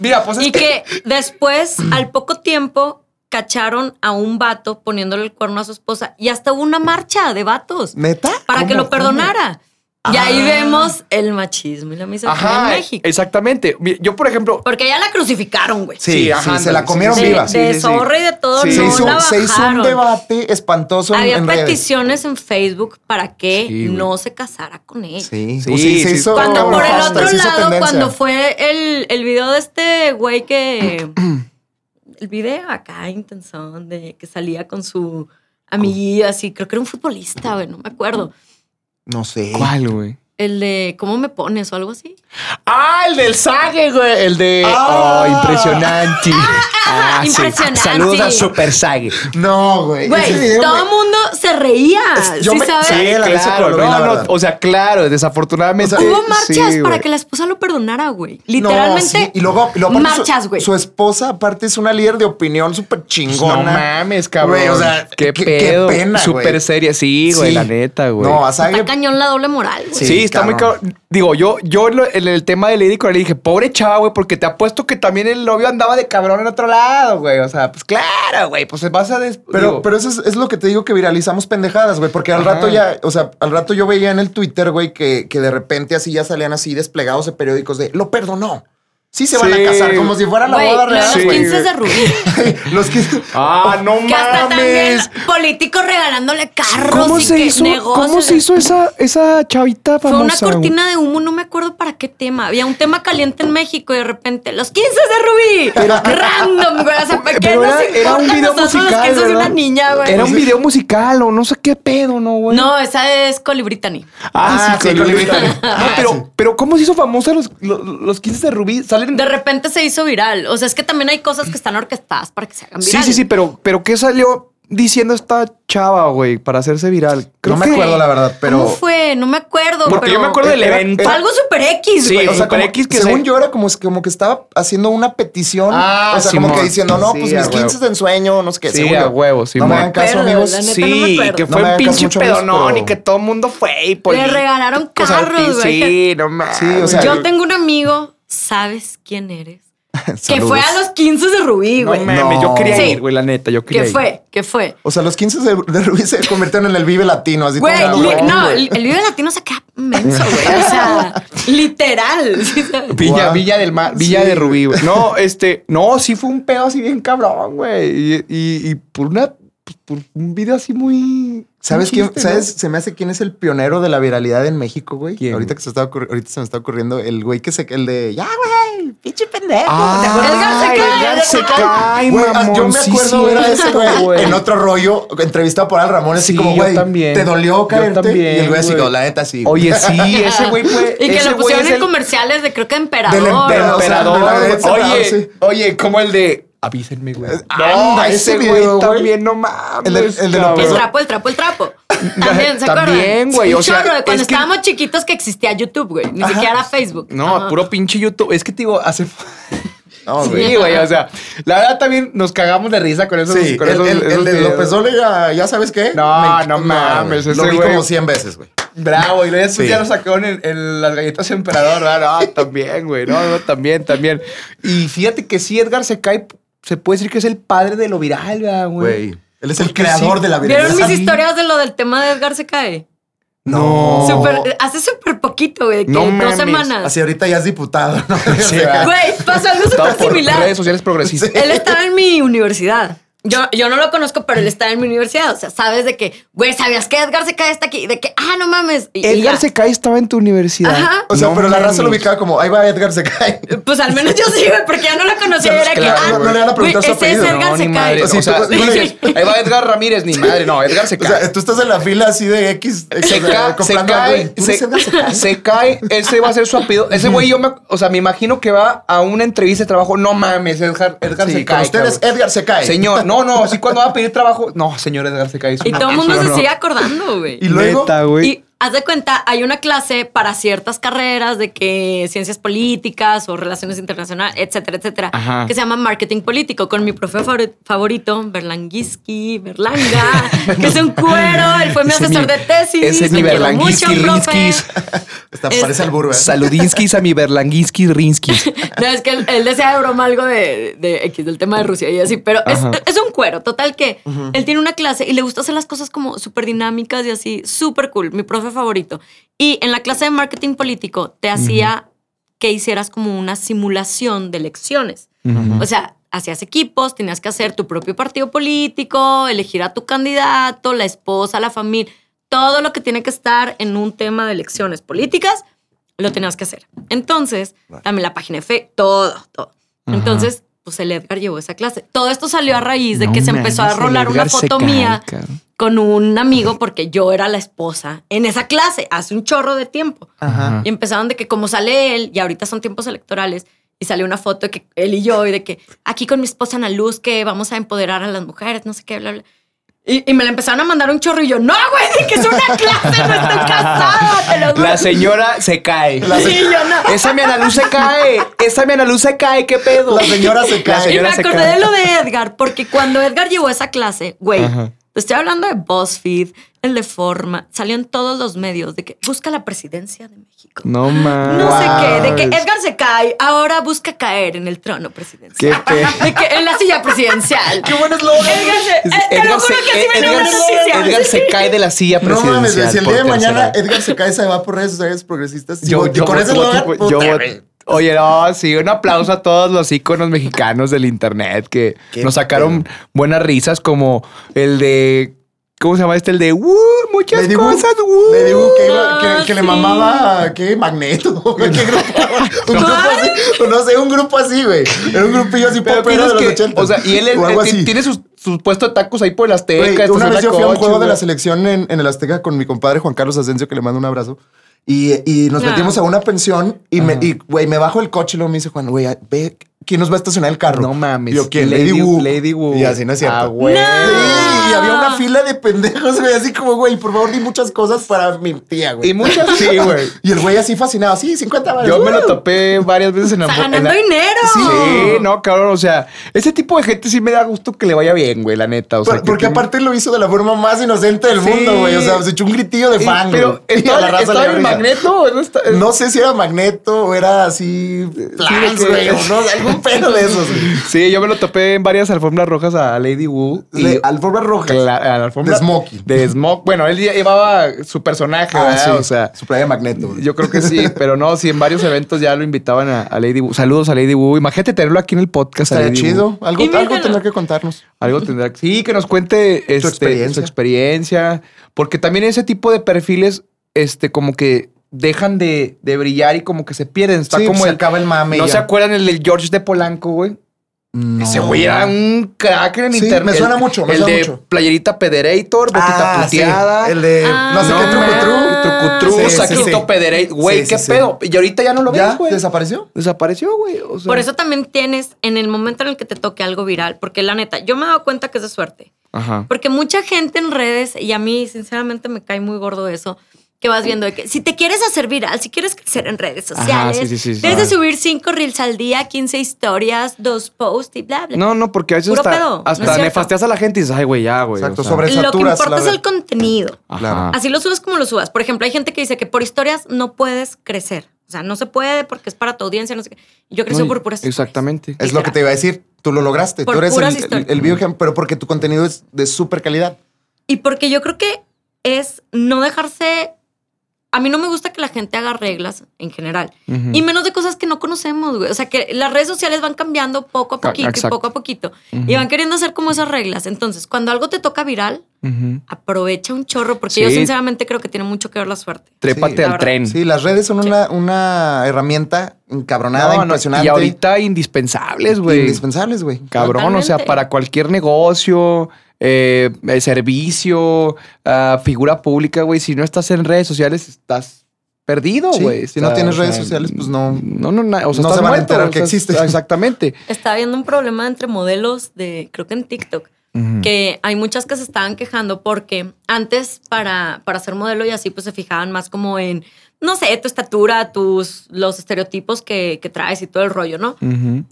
Mira, pues es Y que después, al poco tiempo, cacharon a un vato poniéndole el cuerno a su esposa y hasta hubo una marcha de vatos ¿Neta? para que lo perdonara. Y ahí Ah. vemos el machismo y la misoginia Ajá, en México. exactamente. Yo, por ejemplo, Porque ya la crucificaron, güey. Sí, Sí, sí, ajá, se la comieron sí, de, viva. sí, de sí. zorra y de todo, Sí. se, no hizo, la se hizo un debate espantoso en, Había en redes. peticiones en Facebook para que no se casara con él. Sí, Sí, o sea, se sí. hizo Cuando por el otro lado, tendencia. cuando fue el, el video de este güey que. el video acá, intensón, de que salía con su amiguilla, así, creo que era un futbolista, güey, no me acuerdo. No sé. ¿cuál, güey? El de ¿Cómo me pones? o algo así. Ah, el del Sage, güey. El de. Ah. Oh, impresionante. Ah, sí. impresionante. Saluda Super Sage. No, güey. Güey, Ese video, todo el mundo se reía. Es- yo ¿Sí me- sabes? sí, claro. No, o sea, claro, desafortunadamente. O sea, Hubo marchas sí, para güey. que la esposa lo perdonara, güey. No, Literalmente. sí, Y luego, y luego aparte marchas, su- güey. Su, esposa, aparte, es una líder de opinión súper chingona. No mames, cabrón. Güey, o sea, qué, qué- pedo. qué pena. Súper seria. Sí, güey, Sí. la neta, güey. No, a Está Sage. cañón la doble moral, güey. Sí, Sí, está muy cabrón. cabrón. Digo, yo, yo en, el tema de Lady Coralie dije, pobre chava, güey, porque te apuesto que también el novio andaba de cabrón en otro lado, güey. O sea, pues claro, güey, pues se vas a des... Pero, digo, pero eso es, es lo que te digo que viralizamos pendejadas, güey. Porque al Ajá. rato ya, o sea, al rato yo veía en el Twitter, güey, que, que de repente así ya salían así desplegados de periódicos de lo perdonó. Sí se van Sí. a casar, como si fuera la boda real. los Sí, 15 güey. de Rubí. los que. Ah, no Que hasta también mames. políticos regalándole carros ¿Cómo y se que hizo? negocios. ¿Cómo se hizo esa, esa chavita Fue famosa? una güey? cortina de humo, no me acuerdo para qué tema. Había un tema caliente en México y de repente, los 15 de Rubí. Random, güey. O sea, ¿qué Pero nos era, era un video nosotros los musical, 15 de una niña, güey? Era un video musical o no sé qué pedo, ¿no, güey? No, esa es Coli Brittany. Ah, Ah, sí, sí, con Lupita. Lupita. No, Ah, pero, sí. pero ¿cómo se hizo famosa los, los, los 15 de Rubí? Salen... De repente se hizo viral. O sea, es que también hay cosas que están orquestadas para que se hagan Sí, virales. sí, sí, pero, pero ¿qué salió diciendo esta chava, güey, para hacerse viral? Creo no me que- acuerdo, la verdad, pero. ¿Cómo fue? No me acuerdo. Porque pero yo me acuerdo del era- evento. Fue algo super X, Sí, güey. o O sea, Super como, X que según se- yo era como, como que estaba haciendo una petición. Ah, o sea, como que diciendo, no, Sí, pues mis huevo. 15 de ensueño, no sé qué. Sí, según a huevo, No Simón. me hagan caso, Acuerdo, amigos. la neta. Sí, no que No fue me un pinche pedonón y que todo el mundo fue. Y Le regalaron Pues, carros, güey. Sí, no mames. Sí, o sea, Yo tengo un amigo, ¿sabes quién eres? Que fue a los 15 de Rubí, No güey. mames, yo quería Sí. ir, güey, la neta, yo quería ¿Qué ir. fue? ¿Qué fue? O sea, los 15 de, de Rubí se convirtieron en el Vive Latino, así Güey, no, güey. el, Vive Latino se queda menso, güey. O sea, literal. Villa. Villa del Mar, Villa Sí, de Rubí, güey. No, este, no, sí fue un pedo así bien cabrón, güey. Y, y, y por una, pues, por un video así muy. ¿Sabes quién? chiste, ¿Sabes? Se me hace quién es el pionero de la viralidad en México, güey. ¿Quién? Ahorita que se está ahorita se me está ocurriendo el güey que se el de ya, güey, pinche pendejo. Ah, ¿te acuerdas? Edgar se cae, Güey, ah, mamón. yo me sí, acuerdo ver a ese güey en otro rollo, entrevistado por Al Ramón, así Sí, como, güey, te dolió Yo caerte. también, y el güey así, como, la neta, sí. Oye, sí, ese güey fue. Y que lo pusieron en el comerciales de creo que emperador. Del emperador. o sea, emperador. oye, sí. oye, como el de. Avísenme, güey. Anda, No, ese ese güey video, güey. también, no mames. El de- el de. El trapo, el trapo, el trapo. También, ¿se acuerdan? También, güey, o Un sea, chorro de cuando es que- estábamos chiquitos que existía YouTube, güey. Ni siquiera era Facebook. No, Ajá. puro pinche YouTube. Es que te digo, hace. No, güey. Sí, güey, o sea, la verdad también nos cagamos de risa con esos. Sí, con el, esos- el- el esos de videos. López Dóriga, ¿ya sabes qué? No, Me- no mames, ese Lo vi güey- como 100 veces, güey. Bravo, y luego después Sí. ya lo sacaron en, en las galletas emperador, ¿verdad? No, también, güey, no, no, también, también. Y fíjate que sí, Edgar se cae, se puede decir que es el padre de lo viral, ¿verdad, güey. Güey. Él es el Porque creador sí. de la ¿Vieron viralidad. mis historias de lo del tema de Edgar se cae? No. Hace súper poquito, güey. Que No dos mames. semanas. Así ahorita ya es diputado, ¿no? Sí. Güey, pasó algo súper similar. redes sociales progresistas. Él estaba en mi universidad. Yo, yo no lo conozco, pero él está en mi universidad. O sea, sabes de que, güey, ¿sabías que Edgar se cae está aquí? De que, ah, no mames. Y- Edgar ya. Secay estaba en tu universidad. Ajá. O sea, No pero la raza lo ubicaba como, ahí va Edgar se cae. Pues al menos yo sí, güey, porque ya no lo conocía. Era que, claro, ah, no le van a preguntar su ese es apellido, Edgar No, se ni cae. madre. O sea, O sea, tú- tú- ahí va Edgar Ramírez, ni madre. No, Edgar se O cae. sea, tú estás en la fila así de X. se, ca- se cae, güey. ¿Tú se, se cae? se cae, ese va a ser su apellido. Ese güey, yo me, o sea, me imagino que va a una entrevista de trabajo. No mames, Edgar, Edgar Sí, se cae. ustedes. Edgar se cae. Señor, no, no, sí, cuando va a pedir trabajo. No, señor Edgar se cae. Y todo el mundo no, se sigue acordando, güey. Y luego. Neta, güey. Haz de cuenta, hay una clase para ciertas carreras de que ciencias políticas o relaciones internacionales, etcétera, etcétera, Ajá. que se llama marketing político con mi profe favori- favorito, Berlanguisky, Berlanga, que es un cuero, él fue mi Ese asesor mi- de tesis. ese es mi profe. Rinskis. Es- parece al burro. ¿eh? Saludinskis a mi Berlanguinskis, Rinskis. No, es que él, él decía de broma algo de, de X, del tema de Rusia y así, pero es, es un cuero. Total que él tiene una clase y le gusta hacer las cosas como súper dinámicas y así, súper cool, mi profe favorito. Y en la clase de marketing político te hacía que hicieras como una simulación de elecciones. O sea, hacías equipos, tenías que hacer tu propio partido político, elegir a tu candidato, la esposa, la familia, todo lo que tiene que estar en un tema de elecciones políticas, lo tenías que hacer. Entonces, también la página de fe, todo, todo. Entonces, pues el Edgar llevó esa clase. Todo esto salió a raíz de No que se empezó a rolar una foto cae, mía cabrón. con un amigo porque yo era la esposa en esa clase hace un chorro de tiempo. Ajá. Y empezaron de que como sale él, y ahorita son tiempos electorales, y salió una foto de que él y yo, y de que aquí con mi esposa Ana Luz, que vamos a empoderar a las mujeres, no sé qué, bla, bla. Y, y me la empezaron a mandar un chorro y yo, no, güey, que es una clase, no estoy casada, te lo juro. La señora se cae. Sí, yo no. Esa mi Ana Luz se cae. Esa mi Ana Luz se cae. ¿Qué pedo? La señora se La cae. Y me acordé cae. de lo de Edgar, porque cuando Edgar llevó esa clase, güey, Ajá. Te estoy hablando de BuzzFeed, el de Forma, salió en todos los medios de que busca la presidencia de México. No mames. No sé qué, de que. Edgar se cae, ahora busca caer en el trono presidencial. Qué pe- De que en la silla presidencial. Qué buen eslogan. Edgar se, eh, te lo juro que así me dio Edgar. Edgar se cae de la silla No presidencial. mames, güey, si el día de mañana. Edgar se cae, se va por redes sociales progresistas. Yo, y yo con ese yo voto-. Oye, no, sí, un aplauso a todos los íconos mexicanos del internet que Qué nos sacaron buenas risas, como el de. ¿Cómo se llama este? El de "Uh, muchas Lady cosas. uh". Lady que, iba- que- Ah, que le mamaba, ¿qué? Magneto. ¿Qué grupo? Un grupo así. No sé, un grupo así, güey. Era un grupillo así Pero popero de tienes los que. 80. O sea, y él, él- o algo él así. tiene sus, sus puestos de tacos ahí por el Azteca. Güey, una vez yo fui a un juego de la selección en, en el Azteca con mi compadre Juan Carlos Asensio, que le mando un abrazo. Y, y nos metimos a una pensión y, me, y, güey, me bajo el coche y luego me dice Juan, güey, ve, ¿quién nos va a estacionar el carro? No mames. Y yo, ¿quién? Lady Lady, Wu. Lady Wu. Y así no es cierto. Ah, güey. No. Sí, y había una fila de pendejos, güey, así como, güey, por favor, di muchas cosas para mi tía, güey. Y muchas sí, güey. Y el güey así fascinado, sí, 50 baros. Yo me lo topé varias veces en la en ganando la- dinero. Sí, no, cabrón. O sea, ese tipo de gente sí me da gusto que le vaya bien, güey, la neta. O sea, Por- que porque tiene- aparte lo hizo de la forma más inocente del Sí. mundo, güey. O sea, se echó un gritillo de Sí, fan, Pero güey. Y a la estaba, raza estaba risa. magneto. ¿no? Está- No sé si era magneto o era así. Que- güey. O no, algún pedo de esos. güey. Sí, yo me lo topé en varias alfombras rojas a Lady Wu. Y Le- alfombra roja. Cla- a la alfombra De smoking. De smoke. Bueno, él llevaba su personaje, Ah, sí. O sea, su playa de magneto. güey. yo creo que sí, pero no, sí, en varios eventos ya lo invitaban a, a Lady Wu. Saludos a Lady Wu. Imagínate tenerlo aquí en el podcast. Estaría chido. Wu. Algo, algo tendrá que contarnos. Algo tendrá que. Sí, que nos cuente este, su, experiencia. Porque también ese tipo de perfiles, este, como que dejan de, de brillar y como que se pierden. Está Sí, como se el. acaba el mame. ¿No ya. se acuerdan el del George de Polanco, güey? No. Ese güey era un crack en Sí, internet. me suena El- mucho, me el suena de mucho. playerita pederator, botita Ah, sí. puteada. El de Ah. no sé No, qué trucutru, Sí, sí, saquito sí. pederator. Güey, Sí, sí, ¿qué sí. pedo? Y ahorita ya no lo ves, ¿Ya? güey. ¿Desapareció? Desapareció, güey. O sea, Por eso también tienes en el momento en el que te toque algo viral, porque la neta, yo me he dado cuenta que es de suerte. Ajá. Porque mucha gente en redes, y a mí sinceramente me cae muy gordo eso, que vas viendo de que si te quieres hacer viral, si quieres crecer en redes Ajá, sociales, sí, sí, sí, sí. debes de Ajá. subir cinco reels al día, 15 historias, dos posts y bla, bla. No, no, porque a veces Puro hasta, pedo, hasta nefasteas a la gente y dices, ay, güey, ya, güey. Exacto, o sea. sobre- Lo que importa la es el contenido. Ajá. Así lo subes como lo subas. Por ejemplo, hay gente que dice que por historias no puedes crecer. O sea, no se puede porque es para tu audiencia, no sé qué. Y yo crecí No, por puras historias. Exactamente. Es lo que te iba a decir. Tú lo lograste. Por Tú eres puras el, el, historias. el video, pero porque tu contenido es de súper calidad. Y porque yo creo que es no dejarse a mí no me gusta que la gente haga reglas en general. Y menos de cosas que no conocemos, güey. O sea, que las redes sociales van cambiando poco a poquito y poco a poquito. Y van queriendo hacer como esas reglas. Entonces, cuando algo te toca viral, aprovecha un chorro, porque Sí. yo sinceramente creo que tiene mucho que ver la suerte. Trépate Sí, al verdad. tren. Sí, las redes son una, una herramienta encabronada, No, no, impresionante. y ahorita indispensables, güey. Indispensables, güey. Cabrón, o sea, para cualquier negocio, eh, servicio, ah, figura pública, güey, si no estás en redes sociales, estás perdido, Sí, güey. si no tienes redes sea, sociales, pues no- No, no, na- o sea, no estás se van a muerto, enterar o que sea, existe. Exactamente. Está habiendo un problema entre modelos de, creo que en TikTok, que hay muchas que se estaban quejando porque antes para, para ser modelo y así pues se fijaban más como en, no sé, tu estatura, tus, los estereotipos que, que traes y todo el rollo, ¿no?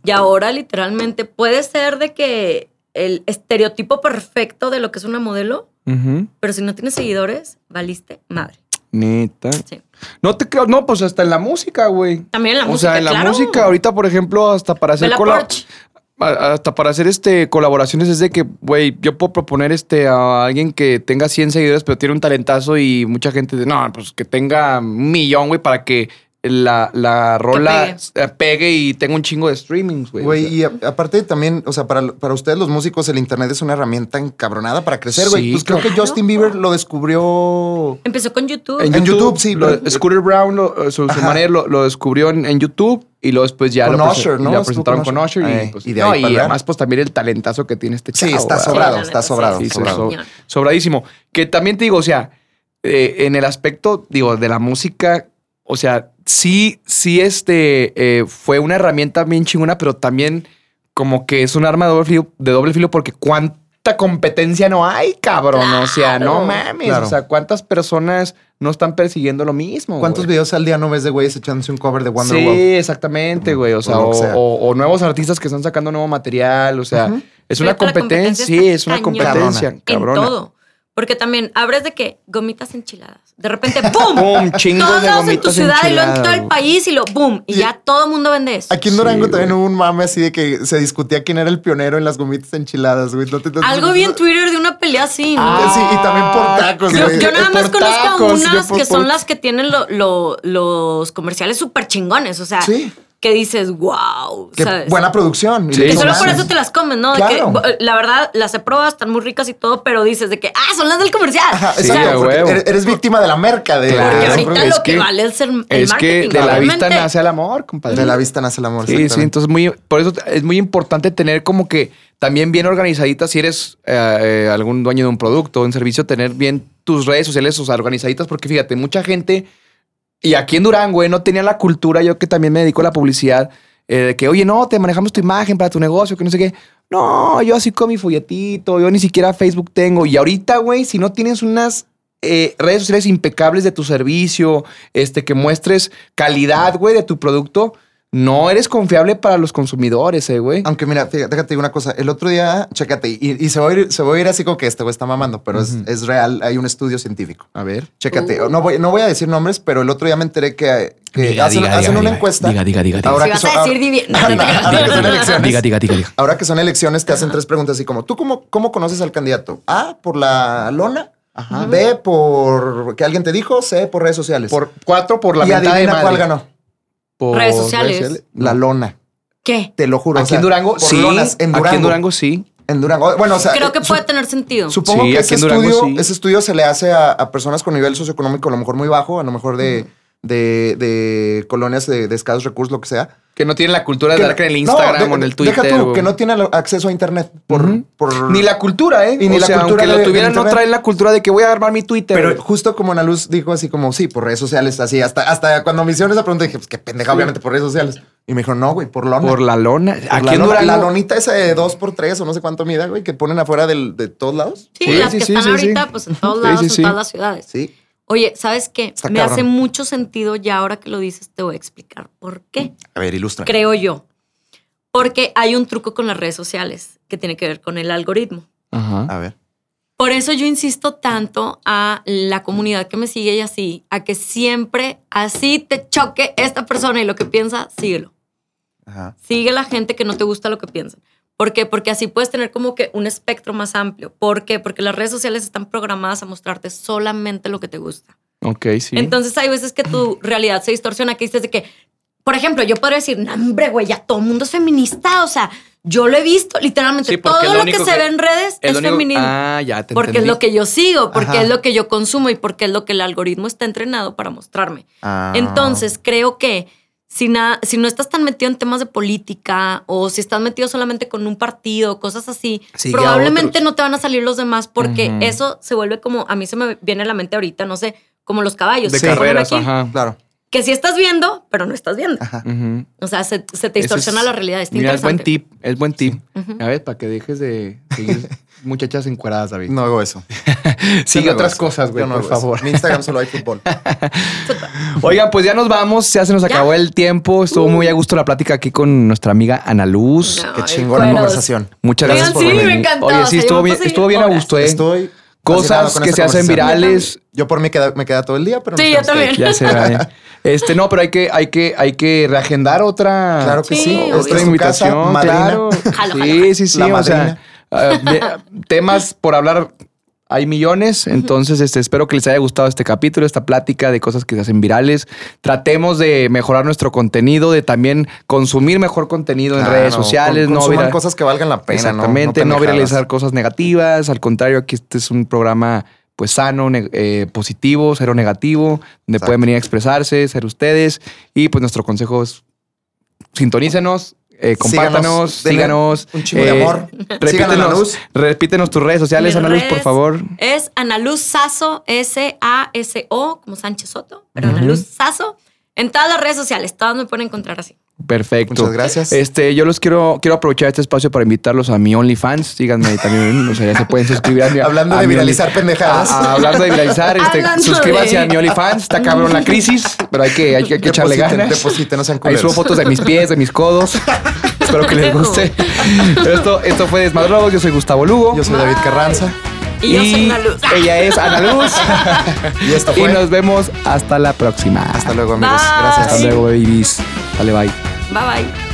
Y ahora literalmente puede ser de que el estereotipo perfecto de lo que es una modelo, pero si no tienes seguidores, valiste madre. Neta. Sí. No te creo, no, pues hasta en la música, güey. También en la o música, sea, en la claro. música, ahorita, por ejemplo, hasta para hacer Bella cola- Porch. a- hasta para hacer este colaboraciones es de que, güey, yo puedo proponer este a alguien que tenga 100 seguidores, pero tiene un talentazo y mucha gente dice, no, pues que tenga un millón, güey, para que la, la rola pegue. eh, pegue y tenga un chingo de streamings, güey. Güey, O sea, y a- aparte también, o sea, para, para ustedes los músicos, el internet es una herramienta encabronada para crecer, güey. Sí, pues creo que. Justin Bieber lo descubrió. Empezó con YouTube. en, en YouTube, YouTube, sí, lo- pero- Scooter Brown, lo- su, su Ajá. manager, lo, lo descubrió en, en YouTube y luego después ya Con lo, Usher, ¿no? lo Estuvo presentaron con con Usher. Y, pues, y de no, y además, pues también el talentazo que tiene este chavo. Sí, está sobrado, la está sobrado. Sí, sí, sobrado. so- sobradísimo. Que también te digo, o sea, eh, en el aspecto, digo, de la música, o sea, sí, sí, este eh, fue una herramienta bien chingona, pero también como que es un arma de doble filo, de doble filo porque cuánta competencia no hay, cabrón. O sea, no mames. Claro. O sea, cuántas personas no están persiguiendo lo mismo. ¿Cuántos güey? videos al día no ves de güeyes echándose un cover de Wonder Sí, Woman? exactamente, güey. O sea, o, que sea. o- o nuevos artistas que están sacando nuevo material. O sea, es una competencia. Sí, es una competencia. En todo. Porque también abres de que gomitas enchiladas. De repente, ¡pum! Pum, chingos Todos de lados en tu ciudad y luego en todo el país y lo ¡boom! Y, Y- ya todo el mundo vende eso. Aquí en Durango Sí, también güey. hubo un mame así de que se discutía quién era el pionero en las gomitas enchiladas, güey. No te- no Algo vi en Twitter de una pelea así, ¿no? Ah, sí, y también por tacos, Yo, güey. yo nada por más conozco tacos, unas por- que son por- las que tienen lo- lo- los comerciales súper chingones. O sea, Sí. Que dices, wow. Qué ¿sabes? buena producción. Y Sí, digo, solo por eso te las comes, ¿no? De Claro. que, la verdad, las he probado, están muy ricas y todo, pero dices de que, ah, son las del comercial. Ajá, Sí, exacto, eres, eres víctima de la merca de, Claro. Porque ahorita es lo que, que- vale es el, el Es marketing. que de la vista nace el amor, compadre. de la vista nace el amor. Sí, sí, entonces muy, por eso es muy importante tener como que también bien organizaditas, si eres eh, eh, algún dueño de un producto o un servicio, tener bien tus redes sociales o sea, organizaditas, porque fíjate, mucha gente, y aquí en Durango, no tenía la cultura, yo que también me dedico a la publicidad, eh, de que, oye, no, te manejamos tu imagen para tu negocio, que no sé qué. No, yo así con mi folletito, yo ni siquiera Facebook tengo. Y ahorita, güey, si no tienes unas eh, redes sociales impecables de tu servicio, este, que muestres calidad, güey, de tu producto, no eres confiable para los consumidores, eh, güey. Aunque mira, fíjate, déjate una cosa. El otro día, chécate, y, y se, va a ir, se va a ir así como que este güey está mamando, pero es- real. Hay un estudio científico. A ver. Chécate, Uh. no, voy, no voy a decir nombres, pero el otro día me enteré que, que Diga, hacen, diga, hacen diga, una diga. encuesta. Diga, diga, diga. Ahora Si que vas son- elecciones. Diga, diga, diga, diga. Ahora que son elecciones, te hacen tres preguntas así como, ¿tú cómo, cómo conoces al candidato? A, por la lona. Ajá. B, por que alguien te dijo. C, por redes sociales. Por cuatro por la y mentada de madre. cuál ganó. Por Redes sociales. La lona. ¿Qué? Te lo juro. o Aquí sea, en Durango, por sí. lonas, en Durango. Aquí en Durango, sí. En Durango. Bueno, o sea. Creo que su- puede tener sentido. Supongo Sí, que ese Durango estudio, sí. ese estudio se le hace a, a personas con nivel socioeconómico a lo mejor muy bajo, a lo mejor de, de, de colonias de, de escasos recursos, lo que sea. Que no tienen la cultura de Que- dar que en el no, Instagram de- o en el Twitter. Deja tú, o- que no tiene acceso a internet. Por, Ujú. por- Ni la cultura, ¿eh? Y ni o la sea, cultura aunque lo tuvieran, no traen la cultura de que voy a armar mi Twitter. Pero justo como Ana Luz dijo así como, sí, por redes sociales, así. Hasta, hasta cuando me hicieron esa pregunta dije, pues qué pendeja, Sí. obviamente por redes sociales. Y me dijo, no, güey, por lona. por la lona. Por Aquí la, lona. La lonita esa de dos por tres o no sé cuánto mida, güey, que ponen afuera del- de todos lados. Sí, Sí, las sí, que sí, están sí, ahorita, sí. pues en todos Sí, lados, sí, en sí. todas las ciudades. Sí. Oye, ¿sabes qué? Está Me cabrón. hace mucho sentido ya ahora que lo dices, te voy a explicar por qué. A ver, ilustra. Creo yo. Porque hay un truco con las redes sociales que tiene que ver con el algoritmo. Ajá. A ver. Por eso yo insisto tanto a la comunidad que me sigue y así, a que siempre así te choque esta persona y lo que piensa, síguelo. Ajá. Sigue la gente que no te gusta lo que piensan. ¿Por qué? Porque así puedes tener como que un espectro más amplio. ¿Por qué? Porque las redes sociales están programadas a mostrarte solamente lo que te gusta. Ok, sí. Entonces hay veces que tu realidad se distorsiona, que dices de que, por ejemplo, yo podría decir, no, hombre, güey, ya todo el mundo es feminista. O sea, yo lo he visto, literalmente, Sí, todo lo lo, que se ve en redes es único- feminismo. Ah, ya te porque entendí. es lo que yo sigo, porque Ajá. es lo que yo consumo y porque es lo que el algoritmo está entrenado para mostrarme. Ah. Entonces, creo que si, na- si no estás tan metido en temas de política o si estás metido solamente con un partido, cosas así, Sigue probablemente no te van a salir los demás porque eso se vuelve como, a mí se me viene a la mente ahorita, no sé, como los caballos. de ponen carreras, aquí, ajá. Claro. Que sí estás viendo, pero no estás viendo. Ajá. O sea, se, se te distorsiona es- la realidad. Está Mira, es buen tip, es buen tip. A ver, para que dejes de seguir muchachas encueradas, David. No hago eso. Sigue no otras eso. cosas, güey, no por eso. favor. En mi Instagram solo hay fútbol. Oigan, pues ya nos vamos, ya se nos ¿Ya? acabó el tiempo. Estuvo muy a gusto la plática aquí con nuestra amiga Ana Luz. No. Qué chingona conversación. Muchas Oigan, gracias por sí, me encantó, Oye, sí, estuvo bien, estuvo bien a gusto, ¿eh? Estoy Cosas que se hacen virales. Yo por mí queda- me queda todo el día, pero no Sí, sé yo también. Ya se va. Este, no, pero hay que, hay que, hay que reagendar otra. Claro que Sí, sí. otra casa, invitación, madrina. claro. Jalo, sí, jalo, sí, sí. La o sea, ah, de- temas por hablar hay millones. Entonces, este, espero que les haya gustado este capítulo, esta plática de cosas que se hacen virales. Tratemos de mejorar nuestro contenido, de también consumir mejor contenido en redes no, sociales, con- no viral- cosas que valgan la pena, ¿no? Exactamente, no, pendejadas. viralizar cosas negativas. Al contrario, aquí este es un programa pues sano, eh, positivo, cero negativo, donde Exacto. pueden venir a expresarse, ser ustedes. Y pues nuestro consejo es sintonícenos, eh, compártanos, denle síganos. Un chingo de eh, amor. Repítenos, luz. repítenos tus redes sociales, Mis Ana Luz, por favor. Es Ana Luz Sazo, S-A-S-O, como Sánchez Soto, pero Ana Ujú. Luz Sazo. En todas las redes sociales, todas me pueden encontrar así. Perfecto. Muchas gracias. Este, yo los quiero, quiero aprovechar este espacio para invitarlos a mi OnlyFans. Síganme ahí también, o sea, ya se pueden suscribir a mi Hablando a de mi viralizar Only- pendejadas. a- a- hablando de viralizar, este, suscríbanse de- a mi OnlyFans. Está cabrón la crisis, pero hay que, hay que, hay que echarle ganas. depositen, no sean Ahí subo fotos de mis pies, de mis codos. Espero que les guste. Pero esto, esto fue Desmadrogos. Yo soy Gustavo Lugo. Yo soy David Carranza. Y, yo soy Ana Luz. Ella es Ana Luz. Y esto y fue. nos vemos hasta la próxima. Hasta luego, amigos. Bye. Gracias. Hasta luego, babies. Dale, bye. Bye bye.